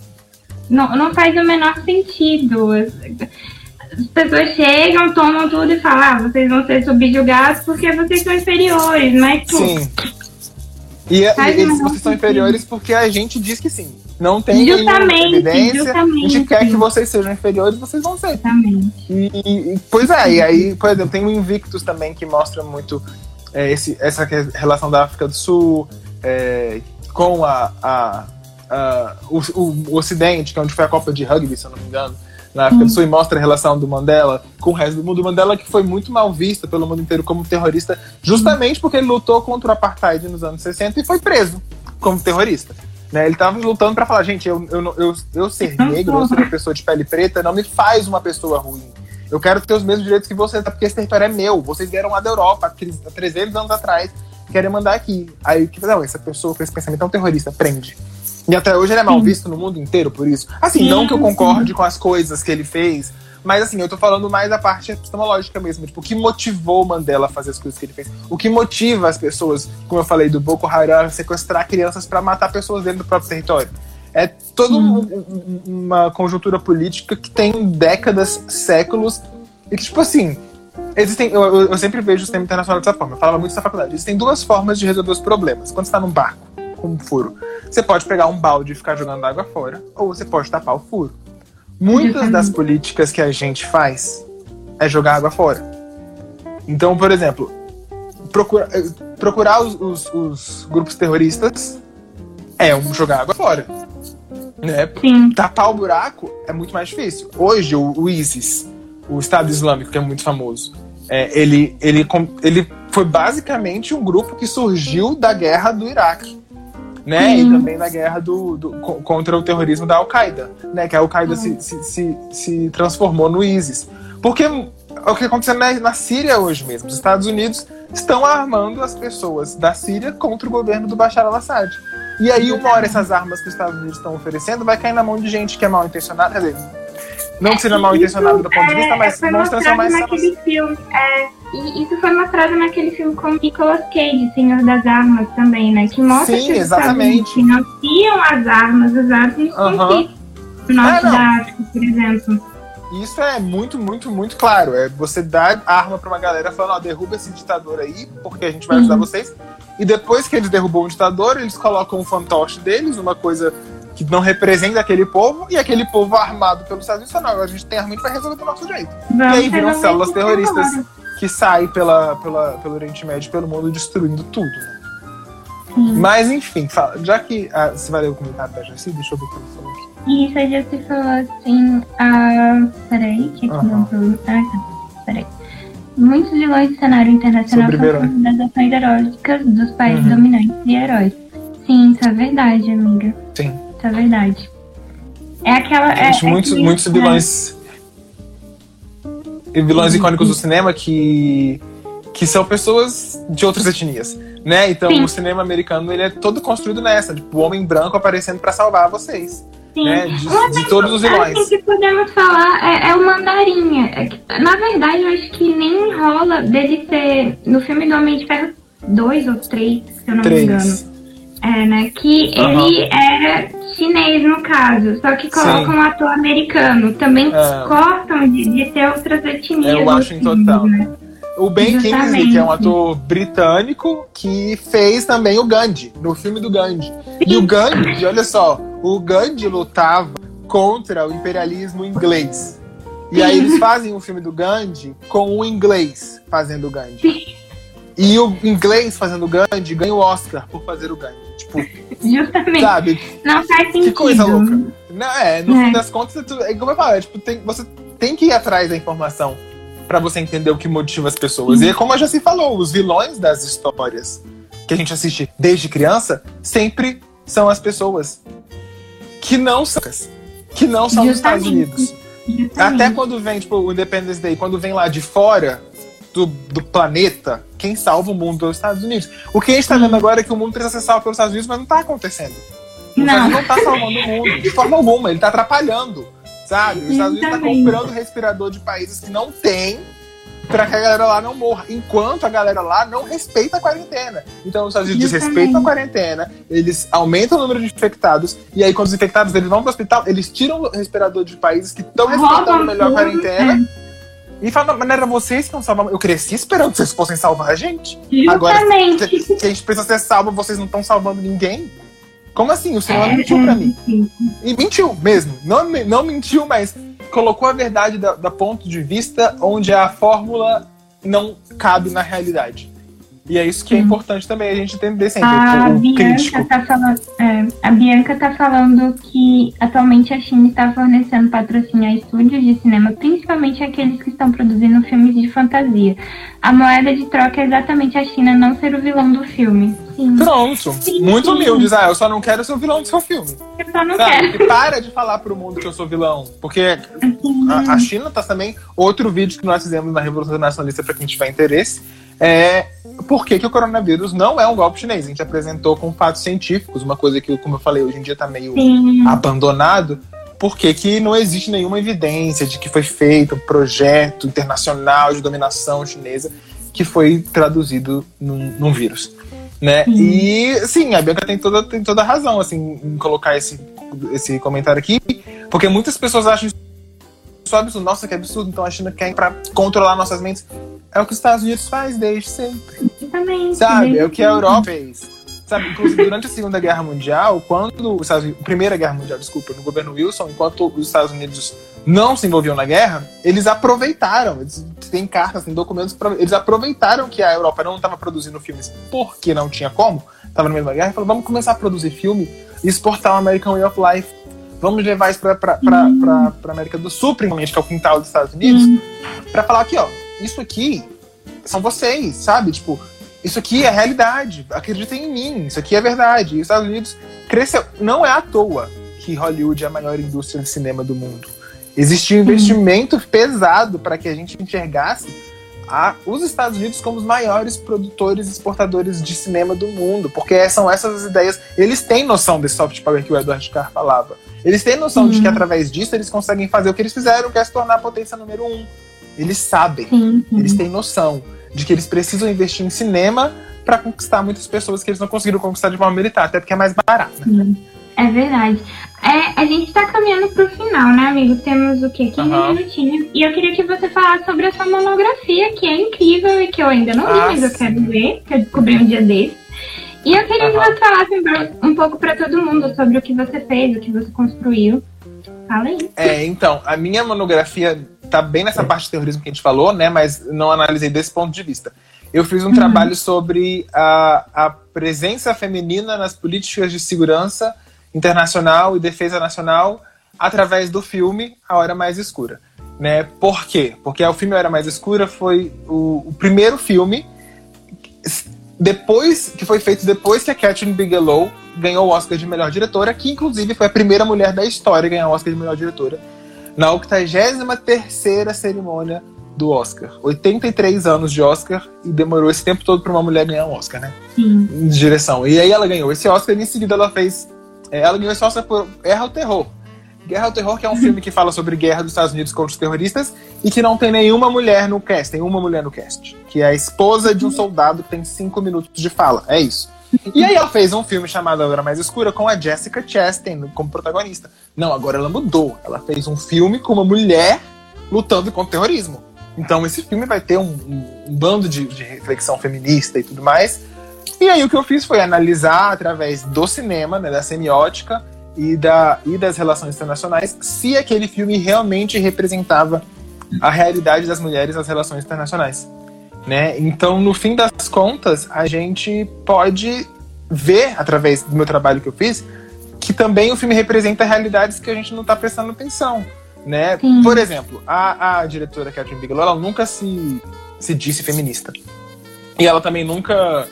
não, não faz o menor sentido. As pessoas chegam, tomam tudo e falam, ah, vocês vão ser subjugados porque vocês são inferiores, mas... Sim. E, e eles, vocês são inferiores porque a gente diz que sim. Não tem justamente, evidência. Justamente. A gente quer que vocês sejam inferiores, vocês vão ser. E, e, pois é, e aí, por exemplo, tem o Invictus também que mostra muito é, esse, essa relação da África do Sul é, com a, a, a o, o, Ocidente, que é onde foi a Copa de Rugby, se eu não me engano na África do Sul e mostra a relação do Mandela com o resto do mundo. O Mandela que foi muito mal visto pelo mundo inteiro como terrorista, justamente porque ele lutou contra o apartheid nos anos 60 e foi preso como terrorista. Né? Ele estava lutando para falar, gente, eu, eu, eu, eu ser negro, eu ser uma pessoa de pele preta, não me faz uma pessoa ruim. Eu quero ter os mesmos direitos que você, porque esse território é meu. Vocês vieram lá da Europa há 300 anos atrás, querem mandar aqui. Aí, que não, essa pessoa com esse pensamento é um terrorista, prende. E até hoje ele é mal visto no mundo inteiro por isso. Assim, sim, não que eu concorde sim. com as coisas que ele fez, mas assim, eu tô falando mais da parte epistemológica mesmo. Tipo, o que motivou Mandela a fazer as coisas que ele fez? O que motiva as pessoas, como eu falei, do Boko Haram, a sequestrar crianças para matar pessoas dentro do próprio território? É toda um, uma conjuntura política que tem décadas, séculos, e que, tipo assim, existem. Eu, eu sempre vejo o sistema internacional dessa forma. Eu falava muito na faculdade. Existem duas formas de resolver os problemas. Quando você tá num barco com um furo. Você pode pegar um balde e ficar jogando água fora, ou você pode tapar o furo. Muitas das políticas que a gente faz é jogar água fora. Então, por exemplo, procura, eh, procurar os, os, os grupos terroristas é um jogar água fora. Né? Sim. Tapar o buraco é muito mais difícil. Hoje, o, o ISIS, o Estado Islâmico, que é muito famoso, é, ele, ele, ele foi basicamente um grupo que surgiu da guerra do Iraque. Né? E também da guerra do, do, contra o terrorismo da Al-Qaeda. Né? Que a Al-Qaeda se, se, se, se, transformou no ISIS. Porque o que aconteceu na, na Síria hoje mesmo. Os Estados Unidos estão armando as pessoas da Síria contra o governo do Bashar al-Assad. E aí, uma hora, essas armas que os Estados Unidos estão oferecendo vai cair na mão de gente que é mal intencionada. Quer dizer, não que seja mal intencionado do ponto de vista, mas é, vão transformar naquele filme. É, e isso foi mostrado naquele filme com Nicolas Cage, Senhor das Armas, também, né? Que mostra Sim, que exatamente. financiam as armas usadas nos conflitos. No norte é, da África, por exemplo. Isso é muito, muito, muito claro. É você dar arma para uma galera falando, ó, derruba esse ditador aí, porque a gente vai ajudar uhum. vocês. E depois que eles derrubam o ditador, eles colocam um fantoche deles, uma coisa que não representa aquele povo, e aquele povo armado pelos Estados Unidos fala, não, a gente tem arma para resolver do nosso jeito. Vamos e aí viram células terroristas que saem pela, pela, pelo Oriente Médio, pelo mundo, destruindo tudo, né? Mas enfim, fala, já que ah, você vai ler o comentário da Jessie, deixa eu ver o que ele falou aqui. Isso, a Jessie falou assim. Ah, peraí, que aqui não tô. Ah, tá. Peraí. Muitos vilões do cenário internacional são das ações heróicas dos países uhum. dominantes e heróis. Sim, isso é verdade, amiga. Sim. Isso é verdade. É aquela. É, Gente, é, muitos, que, muitos vilões. É. Vilões icônicos do cinema que. que são pessoas de outras etnias. Né? Então Sim. o cinema americano ele é todo construído nessa, tipo, o homem branco aparecendo para salvar vocês. Sim. Né? De, de todos os vilões. O que podemos falar é, é o Mandarinha. É na verdade, eu acho que nem rola dele ser. No filme do Homem de Ferro 2 ou 3, se eu não três. me engano. É, né? Que uhum. ele era chinês, no caso, só que colocam um ator americano. Também é. cortam de, de ter outras etnias. Eu acho em total. Né? O Ben Kingsley, que é um ator britânico, que fez também o Gandhi, no filme do Gandhi. E o Gandhi, olha só, o Gandhi lutava contra o imperialismo inglês. E aí eles fazem o filme do Gandhi com o inglês fazendo o Gandhi. E o inglês fazendo o Gandhi ganha o Oscar por fazer o Gandhi. Tipo, Justamente. Sabe? Não faz sentido. Que coisa louca. Não, é, no é. fim das contas, é, como eu falo, é, tipo, tem, você tem que ir atrás da informação para você entender o que motiva as pessoas. E como a se falou, os vilões das histórias que a gente assiste desde criança sempre são as pessoas que não são que não são dos Estados Unidos. Justamente. Até quando vem, tipo, o Independence Day, quando vem lá de fora do, do planeta, quem salva o mundo é os Estados Unidos. O que a gente está vendo agora é que o mundo precisa ser salvo pelos Estados Unidos, mas não está acontecendo. O não. não está salvando o mundo, de forma alguma, ele está atrapalhando. Sabe? Os Estados Unidos tá comprando respirador de países que não tem para que a galera lá não morra, enquanto a galera lá não respeita a quarentena. Então os Estados Unidos respeitam a quarentena, eles aumentam o número de infectados, e aí quando os infectados eles vão para o hospital, eles tiram o respirador de países que estão respeitando melhor a quarentena. E fala, mas não era vocês que estão salvando. Eu cresci esperando que vocês fossem salvar a gente. Justamente. Agora, que, que a gente precisa ser salvo, vocês não estão salvando ninguém. Como assim? O Senhor é, mentiu pra mim. E mentiu mesmo. Não, não mentiu, mas colocou a verdade da, da ponto de vista onde a fórmula não cabe na realidade. E é isso que é importante também a gente entender sempre. A Bianca, tá falando, é, a Bianca tá falando que atualmente a China está fornecendo patrocínio a estúdios de cinema, principalmente aqueles que estão produzindo filmes de fantasia. A moeda de troca é exatamente a China não ser o vilão do filme. Sim. Pronto. Sim, Muito humilde. Ah, eu só não quero ser o vilão do seu filme. Eu só não Sabe? quero. E para de falar pro mundo que eu sou vilão. Porque a, a China tá também. Outro vídeo que nós fizemos na Revolução Nacionalista para quem tiver interesse é por que, que, o coronavírus não é um golpe chinês. A gente apresentou com fatos científicos, uma coisa que, como eu falei, hoje em dia está meio Sim. abandonado. Por que, não existe nenhuma evidência de que foi feito um projeto internacional de dominação chinesa que foi traduzido num, num vírus? Né? Sim. E sim, a Bianca tem toda, tem toda a razão assim, em colocar esse, esse comentário aqui, porque muitas pessoas acham isso absurdo. Nossa, que absurdo. Então a China quer para controlar nossas mentes. É o que os Estados Unidos faz desde sempre. Também. Sabe? É o que a Europa fez. Sabe, inclusive durante a Segunda Guerra Mundial, quando os Estados Unidos, Primeira Guerra Mundial, desculpa, no governo Wilson, enquanto os Estados Unidos não se envolviam na guerra, eles aproveitaram, eles tem cartas, tem documentos. Pra, eles aproveitaram que a Europa não estava produzindo filmes porque não tinha como, estava na mesma guerra, e falaram: vamos começar a produzir filme e exportar o American Way of Life. Vamos levar isso para uhum. a América do Sul, principalmente, que é o quintal dos Estados Unidos, uhum. para falar aqui, ó, isso aqui são vocês, sabe? Tipo, isso aqui é realidade. Acreditem em mim, isso aqui é verdade. E os Estados Unidos cresceu. Não é à toa que Hollywood é a maior indústria de cinema do mundo. Existia um investimento uhum. pesado para que a gente enxergasse a, os Estados Unidos como os maiores produtores e exportadores de cinema do mundo, porque são essas as ideias. Eles têm noção desse soft power que o Edward Carr falava. Eles têm noção de que uhum. através disso eles conseguem fazer o que eles fizeram, que é se tornar a potência número um. Eles sabem, uhum. eles têm noção de que eles precisam investir em cinema para conquistar muitas pessoas que eles não conseguiram conquistar de forma militar, até porque é mais barato. Né? É verdade. É, a gente está caminhando para o final, né, amigo? Temos o quê? 15 uhum. minutinhos. E eu queria que você falasse sobre a sua monografia, que é incrível e que eu ainda não vi, ah, mas eu quero ver, que eu descobri um dia desses. E eu queria uhum. que você falasse um pouco para todo mundo sobre o que você fez, o que você construiu. Fala aí. É, então, a minha monografia tá bem nessa parte de terrorismo que a gente falou, né? Mas não analisei desse ponto de vista. Eu fiz um uhum. trabalho sobre a, a presença feminina nas políticas de segurança internacional e defesa nacional através do filme A Hora Mais Escura. Né? Por quê? Porque o filme A Hora Mais Escura foi o, o primeiro filme depois que foi feito depois que a Catherine Bigelow ganhou o Oscar de melhor diretora, que inclusive foi a primeira mulher da história a ganhar o Oscar de melhor diretora, na 83 cerimônia do Oscar. 83 anos de Oscar e demorou esse tempo todo para uma mulher ganhar um Oscar, né? Sim. De direção. E aí ela ganhou esse Oscar e em seguida ela fez. É, ela ganhou esse Oscar por Guerra ao Terror. Guerra ao Terror, que é um filme que fala sobre guerra dos Estados Unidos contra os terroristas e que não tem nenhuma mulher no cast, tem uma mulher no cast, que é a esposa de um soldado que tem cinco minutos de fala. É isso. E aí ela fez um filme chamado A Hora Mais Escura com a Jessica Chastain como protagonista. Não, agora ela mudou. Ela fez um filme com uma mulher lutando contra o terrorismo. Então esse filme vai ter um, um, um bando de, de, reflexão feminista e tudo mais. E aí o que eu fiz foi analisar através do cinema, né, da semiótica e, da, e das relações internacionais, se aquele filme realmente representava a realidade das mulheres nas relações internacionais. Né? Então, no fim das contas, a gente pode ver, através do meu trabalho que eu fiz, que também o filme representa realidades que a gente não está prestando atenção. Né? Por exemplo, a, a diretora Catherine Bigelow, ela nunca se, se disse feminista. E ela também nunca,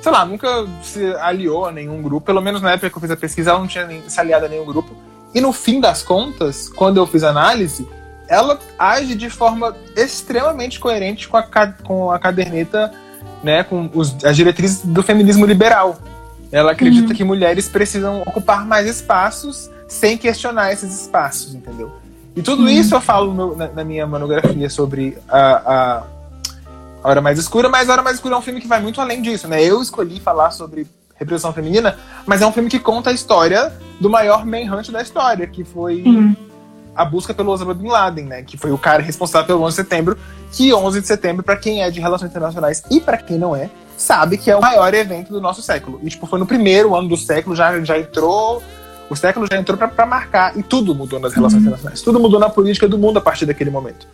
sei lá, nunca se aliou a nenhum grupo. Pelo menos na época que eu fiz a pesquisa, ela não tinha se aliado a nenhum grupo. E no fim das contas, quando eu fiz a análise, ela age de forma extremamente coerente com a, com a caderneta, né, com os, as diretrizes do feminismo liberal. Ela acredita uhum. que mulheres precisam ocupar mais espaços sem questionar esses espaços, entendeu? E tudo uhum. isso eu falo no, na, na, minha monografia sobre a, a, a, Hora Mais Escura, mas A Hora Mais Escura é um filme que vai muito além disso, né? Eu escolhi falar sobre reprodução feminina, mas é um filme que conta a história do maior manhunt da história, que foi uhum a busca pelo Osama Bin Laden, né? Que foi o cara responsável pelo 11 de setembro. Que 11 de setembro, para quem é de relações internacionais e para quem não é, sabe que é o maior evento do nosso século. E, tipo, foi no primeiro ano do século, já, já entrou. O século já entrou para marcar. E tudo mudou nas relações uhum. internacionais. Tudo mudou na política do mundo a partir daquele momento.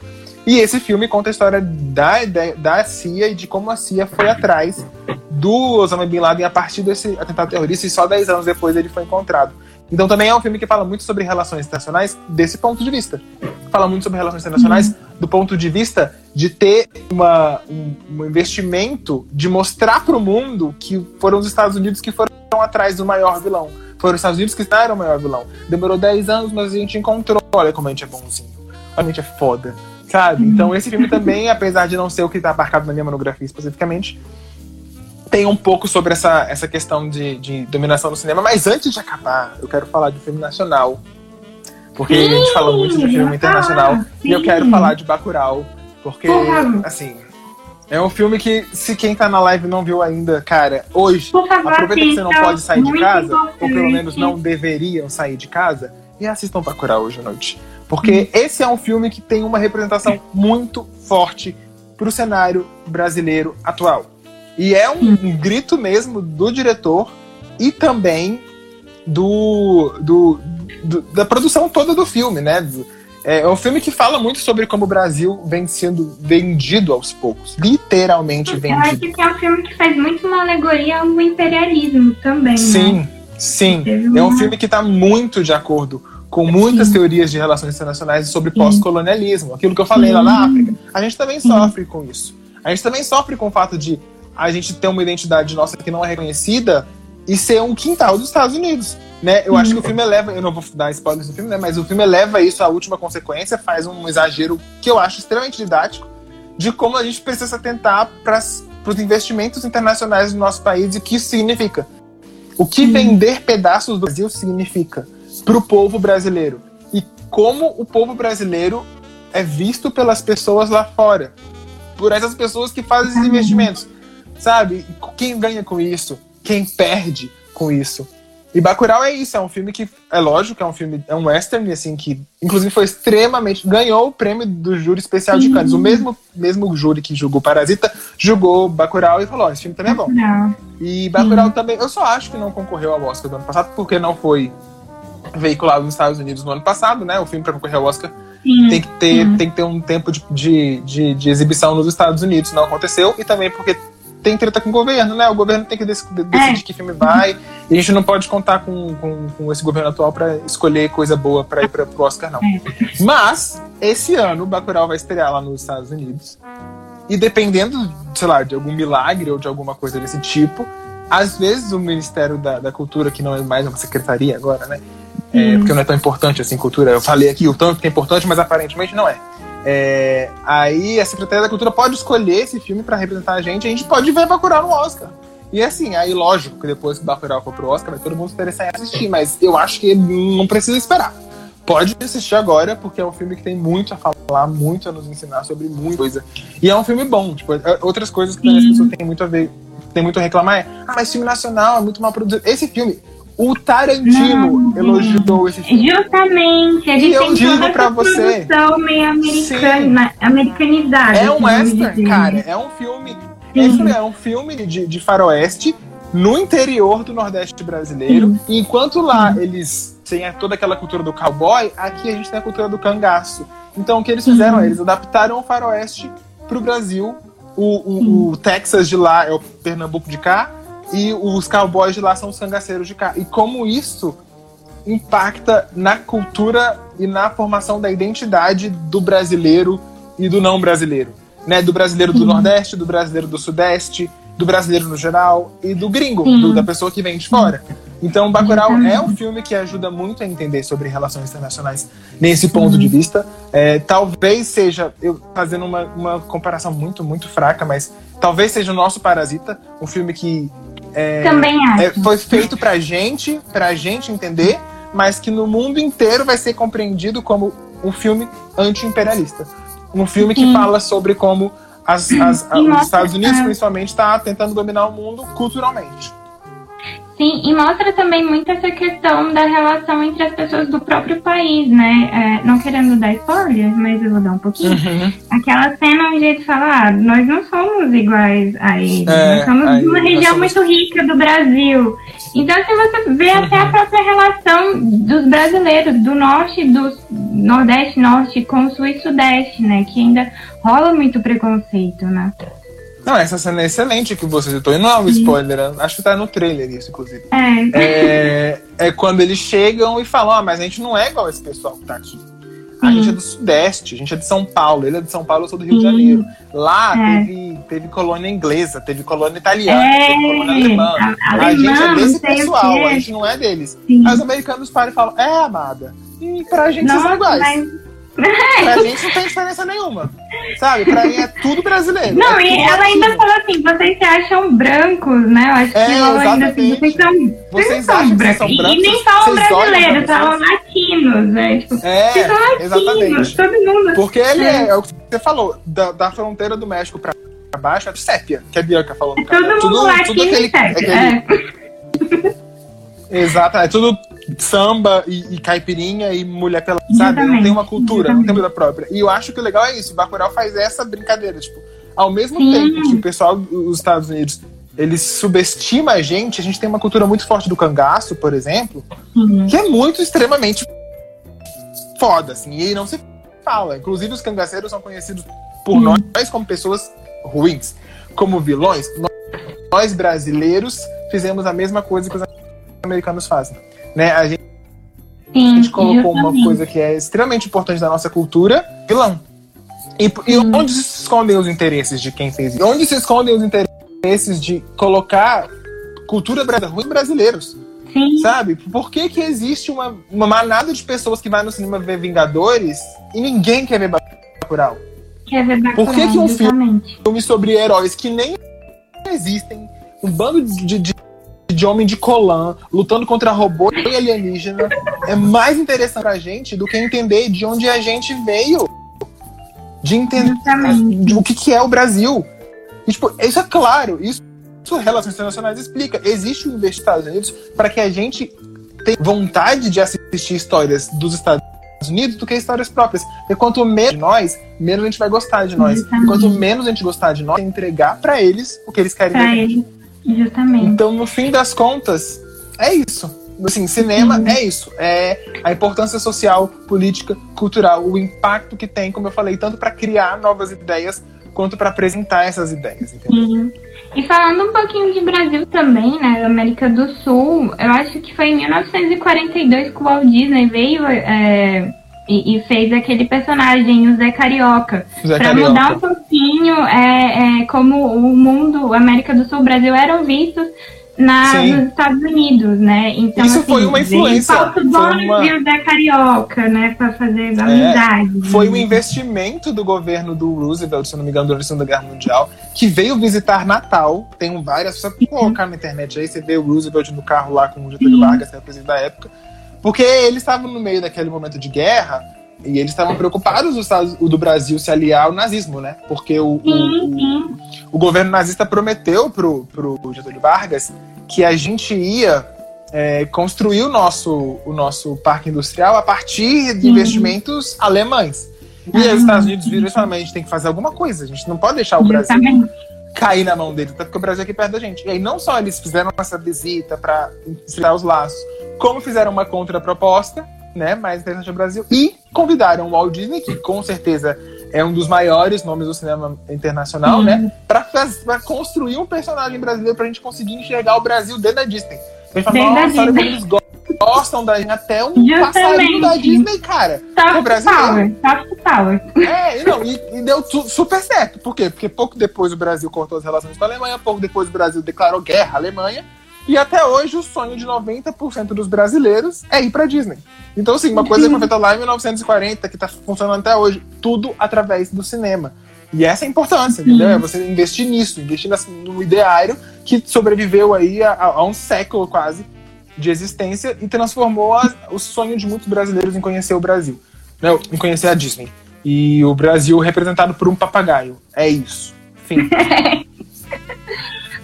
E esse filme conta a história da, da, da CIA e de como a CIA foi atrás do Osama Bin Laden a partir desse atentado terrorista e só 10 anos depois ele foi encontrado. Então também é um filme que fala muito sobre relações internacionais desse ponto de vista. Fala muito sobre relações internacionais uhum. do ponto de vista de ter uma, um, um investimento de mostrar para o mundo que foram os Estados Unidos que foram atrás do maior vilão. Foram os Estados Unidos que estavam o maior vilão. Demorou 10 anos, mas a gente encontrou. Olha como a gente é bonzinho. Olha, a gente é foda. Sabe? Então esse filme também, apesar de não ser o que está marcado na minha monografia especificamente, tem um pouco sobre essa, essa questão de, de dominação no cinema, mas antes de acabar, eu quero falar de filme nacional. Porque sim, a gente fala muito de filme internacional. Ah, e eu quero falar de Bacurau. Porque, assim, é um filme que, se quem tá na live não viu ainda, cara, hoje, favor, aproveita que você não pode sair de casa, importante. ou pelo menos não deveriam sair de casa, e assistam Bacurau hoje à noite. Porque hum. esse é um filme que tem uma representação muito forte pro cenário brasileiro atual. E é um, um grito mesmo do diretor e também do, do, do, da produção toda do filme, né? É, é um filme que fala muito sobre como o Brasil vem sendo vendido aos poucos. Literalmente Eu vendido. acho que é um filme que faz muito uma alegoria ao imperialismo também. Sim, Né? sim. É um filme que está muito de acordo com muitas teorias de relações internacionais sobre pós-colonialismo. Aquilo que eu falei lá na África. A gente também sofre com isso. A gente também sofre com o fato de a gente ter uma identidade nossa que não é reconhecida e ser um quintal dos Estados Unidos. Né? Eu acho que o filme eleva, eu não vou dar spoilers do filme, né? mas o filme eleva isso à última consequência, faz um exagero que eu acho extremamente didático de como a gente precisa se atentar para os investimentos internacionais do nosso país e o que isso significa. O que vender pedaços do Brasil significa para o povo brasileiro. E como o povo brasileiro é visto pelas pessoas lá fora. Por essas pessoas que fazem esses investimentos. Sabe? Quem ganha com isso? Quem perde com isso? E Bacurau é isso, é um filme que, é lógico, é um filme, é um western, assim, que inclusive foi extremamente, ganhou o prêmio do júri especial de Cannes. O mesmo, mesmo júri que julgou Parasita, julgou Bacurau e falou, ó, esse filme também é bom. E Bacurau também, eu só acho que não concorreu ao Oscar do ano passado, porque não foi veiculado nos Estados Unidos no ano passado, né? O filme para concorrer ao Oscar Sim. tem que ter, Sim. tem que ter um tempo de, de, de, de exibição nos Estados Unidos, não aconteceu, e também porque tem treta com o governo, né? O governo tem que dec- de- decidir É. que filme vai, e a gente não pode contar com, com, com esse governo atual para escolher coisa boa para ir para pro Oscar, não. É. Mas, esse ano, o Bacurau vai estrear lá nos Estados Unidos, e dependendo, sei lá, de algum milagre ou de alguma coisa desse tipo, às vezes o Ministério da, da Cultura, que não é mais uma secretaria agora, né? É, porque não é tão importante assim cultura. Eu falei aqui o tanto que é importante, mas aparentemente não é. É, aí a Secretaria da Cultura pode escolher esse filme pra representar a gente, a gente pode ver Bacurau no Oscar. E assim, aí lógico que depois que o Bacurau for pro Oscar, vai todo mundo se interessar em assistir, mas eu acho que não precisa esperar. Pode assistir agora, porque é um filme que tem muito a falar, muito a nos ensinar sobre muita coisa. E é um filme bom, tipo, é- outras coisas que as pessoas têm muito a ver, tem muito a reclamar é, ah, mas filme nacional é muito mal produzido. Esse filme, o Tarantino Não. elogiou esse filme. Justamente, ele E eu tem digo toda você- produção meio americana, americanizada. É um assim, western, cara. É um filme. Sim. esse É um filme de, de faroeste no interior do Nordeste brasileiro. E enquanto lá eles têm toda aquela cultura do cowboy, aqui a gente tem a cultura do cangaço. Então o que eles fizeram? é, Eles adaptaram o faroeste pro Brasil. O, o- o Texas de lá é o Pernambuco de cá. E os cowboys de lá são os cangaceiros de cá. E como isso impacta na cultura e na formação da identidade do brasileiro e do não brasileiro. Né? Do brasileiro do Nordeste, do brasileiro do Sudeste, do brasileiro no geral e do gringo, do- da pessoa que vem de fora. Então, Bacurau Exatamente. é um filme que ajuda muito a entender sobre relações internacionais nesse ponto de vista. É, talvez seja, eu fazendo uma, uma comparação muito, muito fraca, mas talvez seja o nosso Parasita, um filme que é, Também acho. é, foi feito pra gente, pra gente entender, mas que no mundo inteiro vai ser compreendido como um filme anti-imperialista. Um filme que Sim. fala sobre como as- as- os Estados Unidos, é. principalmente, está tentando dominar o mundo culturalmente. Sim, e mostra também muito essa questão da relação entre as pessoas do próprio país, né? É, não querendo dar spoiler, mas eu vou dar um pouquinho. Uhum. Aquela cena onde eles falam, ah, nós não somos iguais a eles. É, nós somos aí uma região somos- muito rica do Brasil. Então, assim, você vê até Uhum. a própria relação dos brasileiros, do norte, do nordeste, norte com o sul e sudeste, né? Que ainda rola muito preconceito, né? Não, essa cena é excelente que você citou. E não é um spoiler, acho que tá no trailer isso, inclusive. É, É, é quando eles chegam e falam, ah, mas a gente não é igual esse pessoal que tá aqui. A gente é do Sudeste, a gente é de São Paulo, ele é de São Paulo, eu sou do Rio de. Janeiro. Lá É. teve, teve colônia inglesa, teve colônia italiana, É, teve colônia alemã. a- A, alemã, gente é desse pessoal, a gente não é deles. Sim. Aí os americanos param e falam, é, amada. E pra gente vocês são Nossa, iguais. mas Pra gente não tem diferença nenhuma. Sabe? Pra mim é tudo brasileiro. Não, é e tudo ela ainda latino. falou assim, vocês se acham brancos, né? Eu acho É, que ela ainda assim, vocês são, vocês Vocês são brancos. são E- brancos? E nem falam brasileiros, falam latinos, né? Tipo, É, vocês são latinos, exatamente. todo mundo. Porque ele É. é, é o que você falou, da, da fronteira do México pra baixo é sépia, que a Bianca falou É todo mundo latino aquele, e sépia. aquele- É. Exato, é tudo samba e, e caipirinha e mulher pela. Sabe? Não tem uma cultura, não tem vida própria. E eu acho que o legal é isso, o Bacurau faz essa brincadeira, tipo, ao mesmo Sim. tempo que o pessoal dos Estados Unidos eles subestima a gente, a gente tem uma cultura muito forte do cangaço, por exemplo, Sim. que é muito extremamente foda, assim, e não se fala. Inclusive, os cangaceiros são conhecidos por nós como pessoas ruins, como vilões. Nós, brasileiros, fizemos a mesma coisa que os americanos fazem. Né? A gente, Sim, a gente colocou uma coisa que é extremamente importante da nossa cultura, vilão. E, e onde se escondem os interesses de quem fez isso? Onde se escondem os interesses de colocar cultura ruim brasileiros? Sim. Sabe? Por que, que existe uma, uma manada de pessoas que vai no cinema ver Vingadores e ninguém quer ver Bacurau? Quer ver Bacurau, Por que, que um filme, filme sobre heróis que nem existem, um bando de, de, de homem de colã lutando contra robô e alienígena é mais interessante pra gente do que entender de onde a gente veio? De entender de, o que, que é o Brasil. E, tipo, isso é claro, isso Relações Internacionais explica. Existe um investimento Estados Unidos para que a gente tenha vontade de assistir histórias dos Estados Unidos do que histórias próprias. E quanto menos de nós, menos a gente vai gostar de nós. E quanto menos a gente gostar de nós, entregar para eles o que eles querem. Justamente. Então, no fim das contas, é isso. Assim, cinema é isso. É a importância social, política, cultural, o impacto que tem, como eu falei, tanto para criar novas ideias quanto para apresentar essas ideias. Entendeu? E falando um pouquinho de Brasil também, né, da América do Sul, eu acho que foi em 1942 que o Walt Disney veio é, e, e, fez aquele personagem, o Zé Carioca, para mudar um pouquinho é, é, como o mundo, América do Sul, o Brasil eram vistos na, nos Estados Unidos, né? Então, Isso assim, foi uma influência. Falta uma... da Carioca, né? Para fazer amizade. É, foi um investimento do governo do Roosevelt, se não me engano, durante a Segunda Guerra Mundial, que veio visitar Natal. Tem várias, só colocar na internet aí, você vê o Roosevelt no carro lá com o Getúlio Vargas, que era o presidente da época. Porque eles estavam no meio daquele momento de guerra e eles estavam preocupados o do Brasil se aliar ao nazismo, né? Porque o, o, o, o governo nazista prometeu pro, pro Getúlio Vargas que a gente ia é, construir o nosso, o nosso parque industrial a partir de investimentos alemães. E aí os Estados Unidos viram e falaram, a gente tem que fazer alguma coisa, a gente não pode deixar o Brasil cair na mão dele, até porque o Brasil é aqui perto da gente. E aí não só eles fizeram essa visita para estreitar os laços, como fizeram uma contraproposta né, mais interessante do Brasil. E convidaram o Walt Disney, que com certeza é um dos maiores nomes do cinema internacional, né, uhum. né? Pra, pra, construir um personagem brasileiro pra gente conseguir enxergar o Brasil dentro da Disney. A nossa, como eles gostam da gente, até um Justamente. passarinho da Disney, cara. Top Power, top power. É, e, não, e, e deu super certo. Por quê? Porque pouco depois o Brasil cortou as relações com a Alemanha, pouco depois o Brasil declarou guerra à Alemanha. E até hoje o sonho de 90% dos brasileiros é ir pra Disney. Então, assim, uma coisa que foi feita lá em 1940, que tá funcionando até hoje, tudo através do cinema. E essa é a importância, entendeu? É você investir nisso, investir no ideário que sobreviveu aí a, a um século quase de existência e transformou a, o sonho de muitos brasileiros em conhecer o Brasil, né? em conhecer a Disney. E o Brasil representado por um papagaio. É isso. Fim.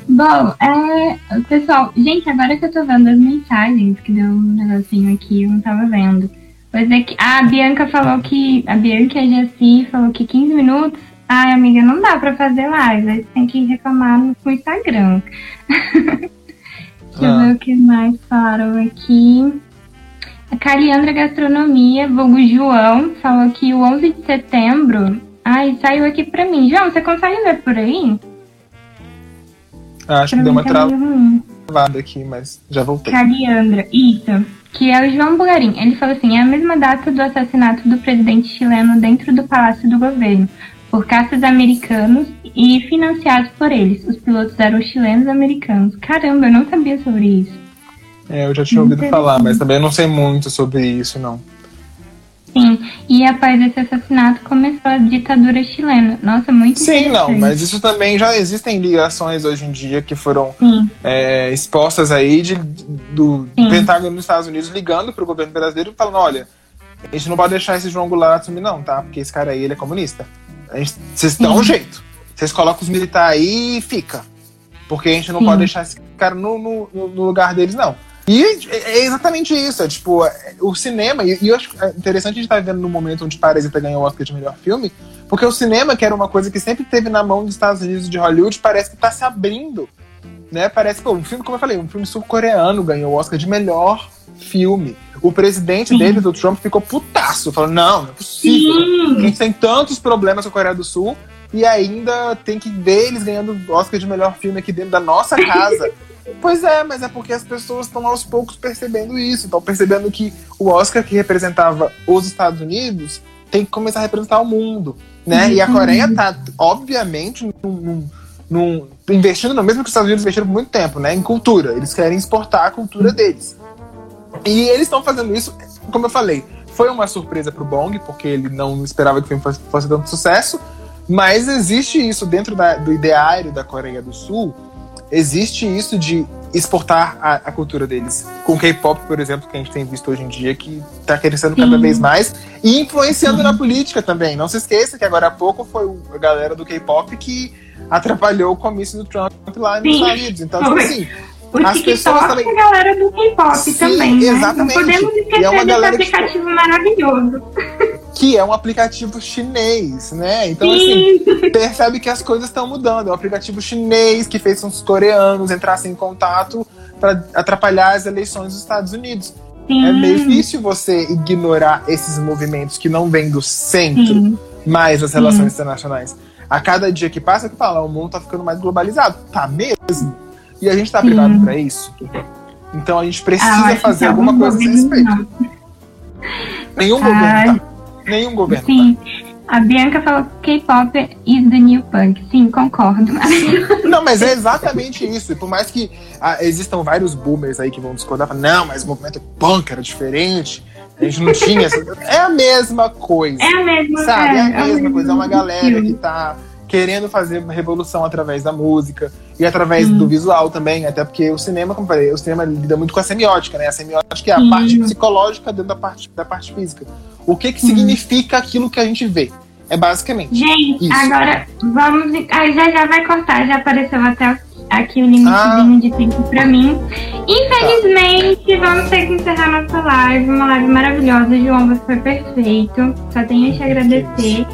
Bom, é, pessoal, gente, agora que eu tô vendo as mensagens, que deu um negocinho aqui, eu não tava vendo. Pois é que a Bianca falou que. A Bianca e a Jessi falou que 15 minutos. Ai, amiga, não dá pra fazer live. Aí tem que reclamar no, no Instagram. Deixa eu ah. ver o que mais falaram aqui. A Caliandra Gastronomia, vulgo João, falou que o 11 de setembro. Ai, saiu aqui pra mim. João, você consegue ver por aí? Acho que deu uma travada aqui, mas já voltei. Caliandra, isso. Que é o João Bugarim. Ele falou assim: é a mesma data do assassinato do presidente chileno dentro do palácio do governo, por caças americanos e financiados por eles. Os pilotos eram chilenos americanos. Caramba, eu não sabia sobre isso. É, eu já tinha ouvido falar, mas também não sei muito sobre isso, não. Sim, e após esse assassinato começou a ditadura chilena. Nossa, muito Sim, não, mas isso também já existem ligações hoje em dia que foram é, expostas aí de, do Sim. Pentágono dos Estados Unidos ligando para o governo brasileiro e falando: olha, a gente não pode deixar esse João Goulart assumir, não, tá? Porque esse cara aí ele é comunista. Vocês dão um jeito. Vocês colocam os militares aí e fica. Porque a gente não Sim. pode deixar esse cara no, no, no lugar deles, não. E é exatamente isso, é tipo, é, o cinema, e, eu acho interessante a gente estar tá vivendo num momento onde Parasita ganhou o Oscar de melhor filme, porque o cinema, que era uma coisa que sempre teve na mão dos Estados Unidos de Hollywood, parece que está se abrindo né? Parece, pô, um filme, como eu falei, um filme sul-coreano ganhou o Oscar de melhor filme. O presidente Sim. dele, do Trump, ficou putaço, falando, não, não é possível. Sim. A gente tem tantos problemas com a Coreia do Sul e ainda tem que ver eles ganhando o Oscar de melhor filme aqui dentro da nossa casa. pois é, mas é porque as pessoas estão aos poucos percebendo isso, estão percebendo que o Oscar que representava os Estados Unidos tem que começar a representar o mundo, né? Uhum. E a Coreia está obviamente, num, num investindo no mesmo que os Estados Unidos investiram por muito tempo, né? Em cultura. Eles querem exportar a cultura deles. E eles estão fazendo isso, como eu falei, foi uma surpresa para o Bong, porque ele não esperava que o filme fosse, fosse tanto sucesso. Mas existe isso dentro da, do ideário da Coreia do Sul. Existe isso de exportar a, a cultura deles. Com K-pop, por exemplo, que a gente tem visto hoje em dia, que está crescendo cada vez mais e influenciando Sim. na política também. Não se esqueça que agora há pouco foi a galera do K-pop que atrapalhou o comício do Trump lá nos Estados Unidos. Então, tipo assim. O as pessoas também. a galera do K-pop também. Né? Exatamente. Não podemos esquecer é desse aplicativo maravilhoso. Que é um aplicativo chinês, né? Então, Sim. assim, percebe que as coisas estão mudando. É um aplicativo chinês que fez com os coreanos entrassem em contato para atrapalhar as eleições dos Estados Unidos. Sim. É meio difícil você ignorar esses movimentos que não vêm do centro, Sim. mais das relações internacionais a cada dia que passa, que fala, o mundo tá ficando mais globalizado. Tá mesmo? E a gente tá preparado para isso? Então a gente precisa ah, fazer alguma coisa a esse respeito. Não. Nenhum ah, governo tá. Nenhum governo sim. Tá. A Bianca falou que K-pop is the new punk. Sim, concordo. Não, mas é exatamente isso. E por mais que ah, existam vários boomers aí que vão discordar, falam, não, mas o movimento punk era diferente. A gente não tinha essa. É a mesma coisa. É a mesma Sabe? É, é a mesma coisa. É uma galera que tá querendo fazer uma revolução através da música e através hum. do visual também, até porque o cinema, como eu falei, o cinema lida muito com a semiótica, né? A semiótica é a hum. parte psicológica dentro da parte, da parte física. O que que hum. significa aquilo que a gente vê? É basicamente. Gente, isso. agora vamos. Aí já já vai cortar, já apareceu até aqui o limitezinho ah. de tempo pra mim. Infelizmente, tá. vamos ter que encerrar nossa live. Uma live maravilhosa. João, você foi perfeito. Só tenho a te agradecer.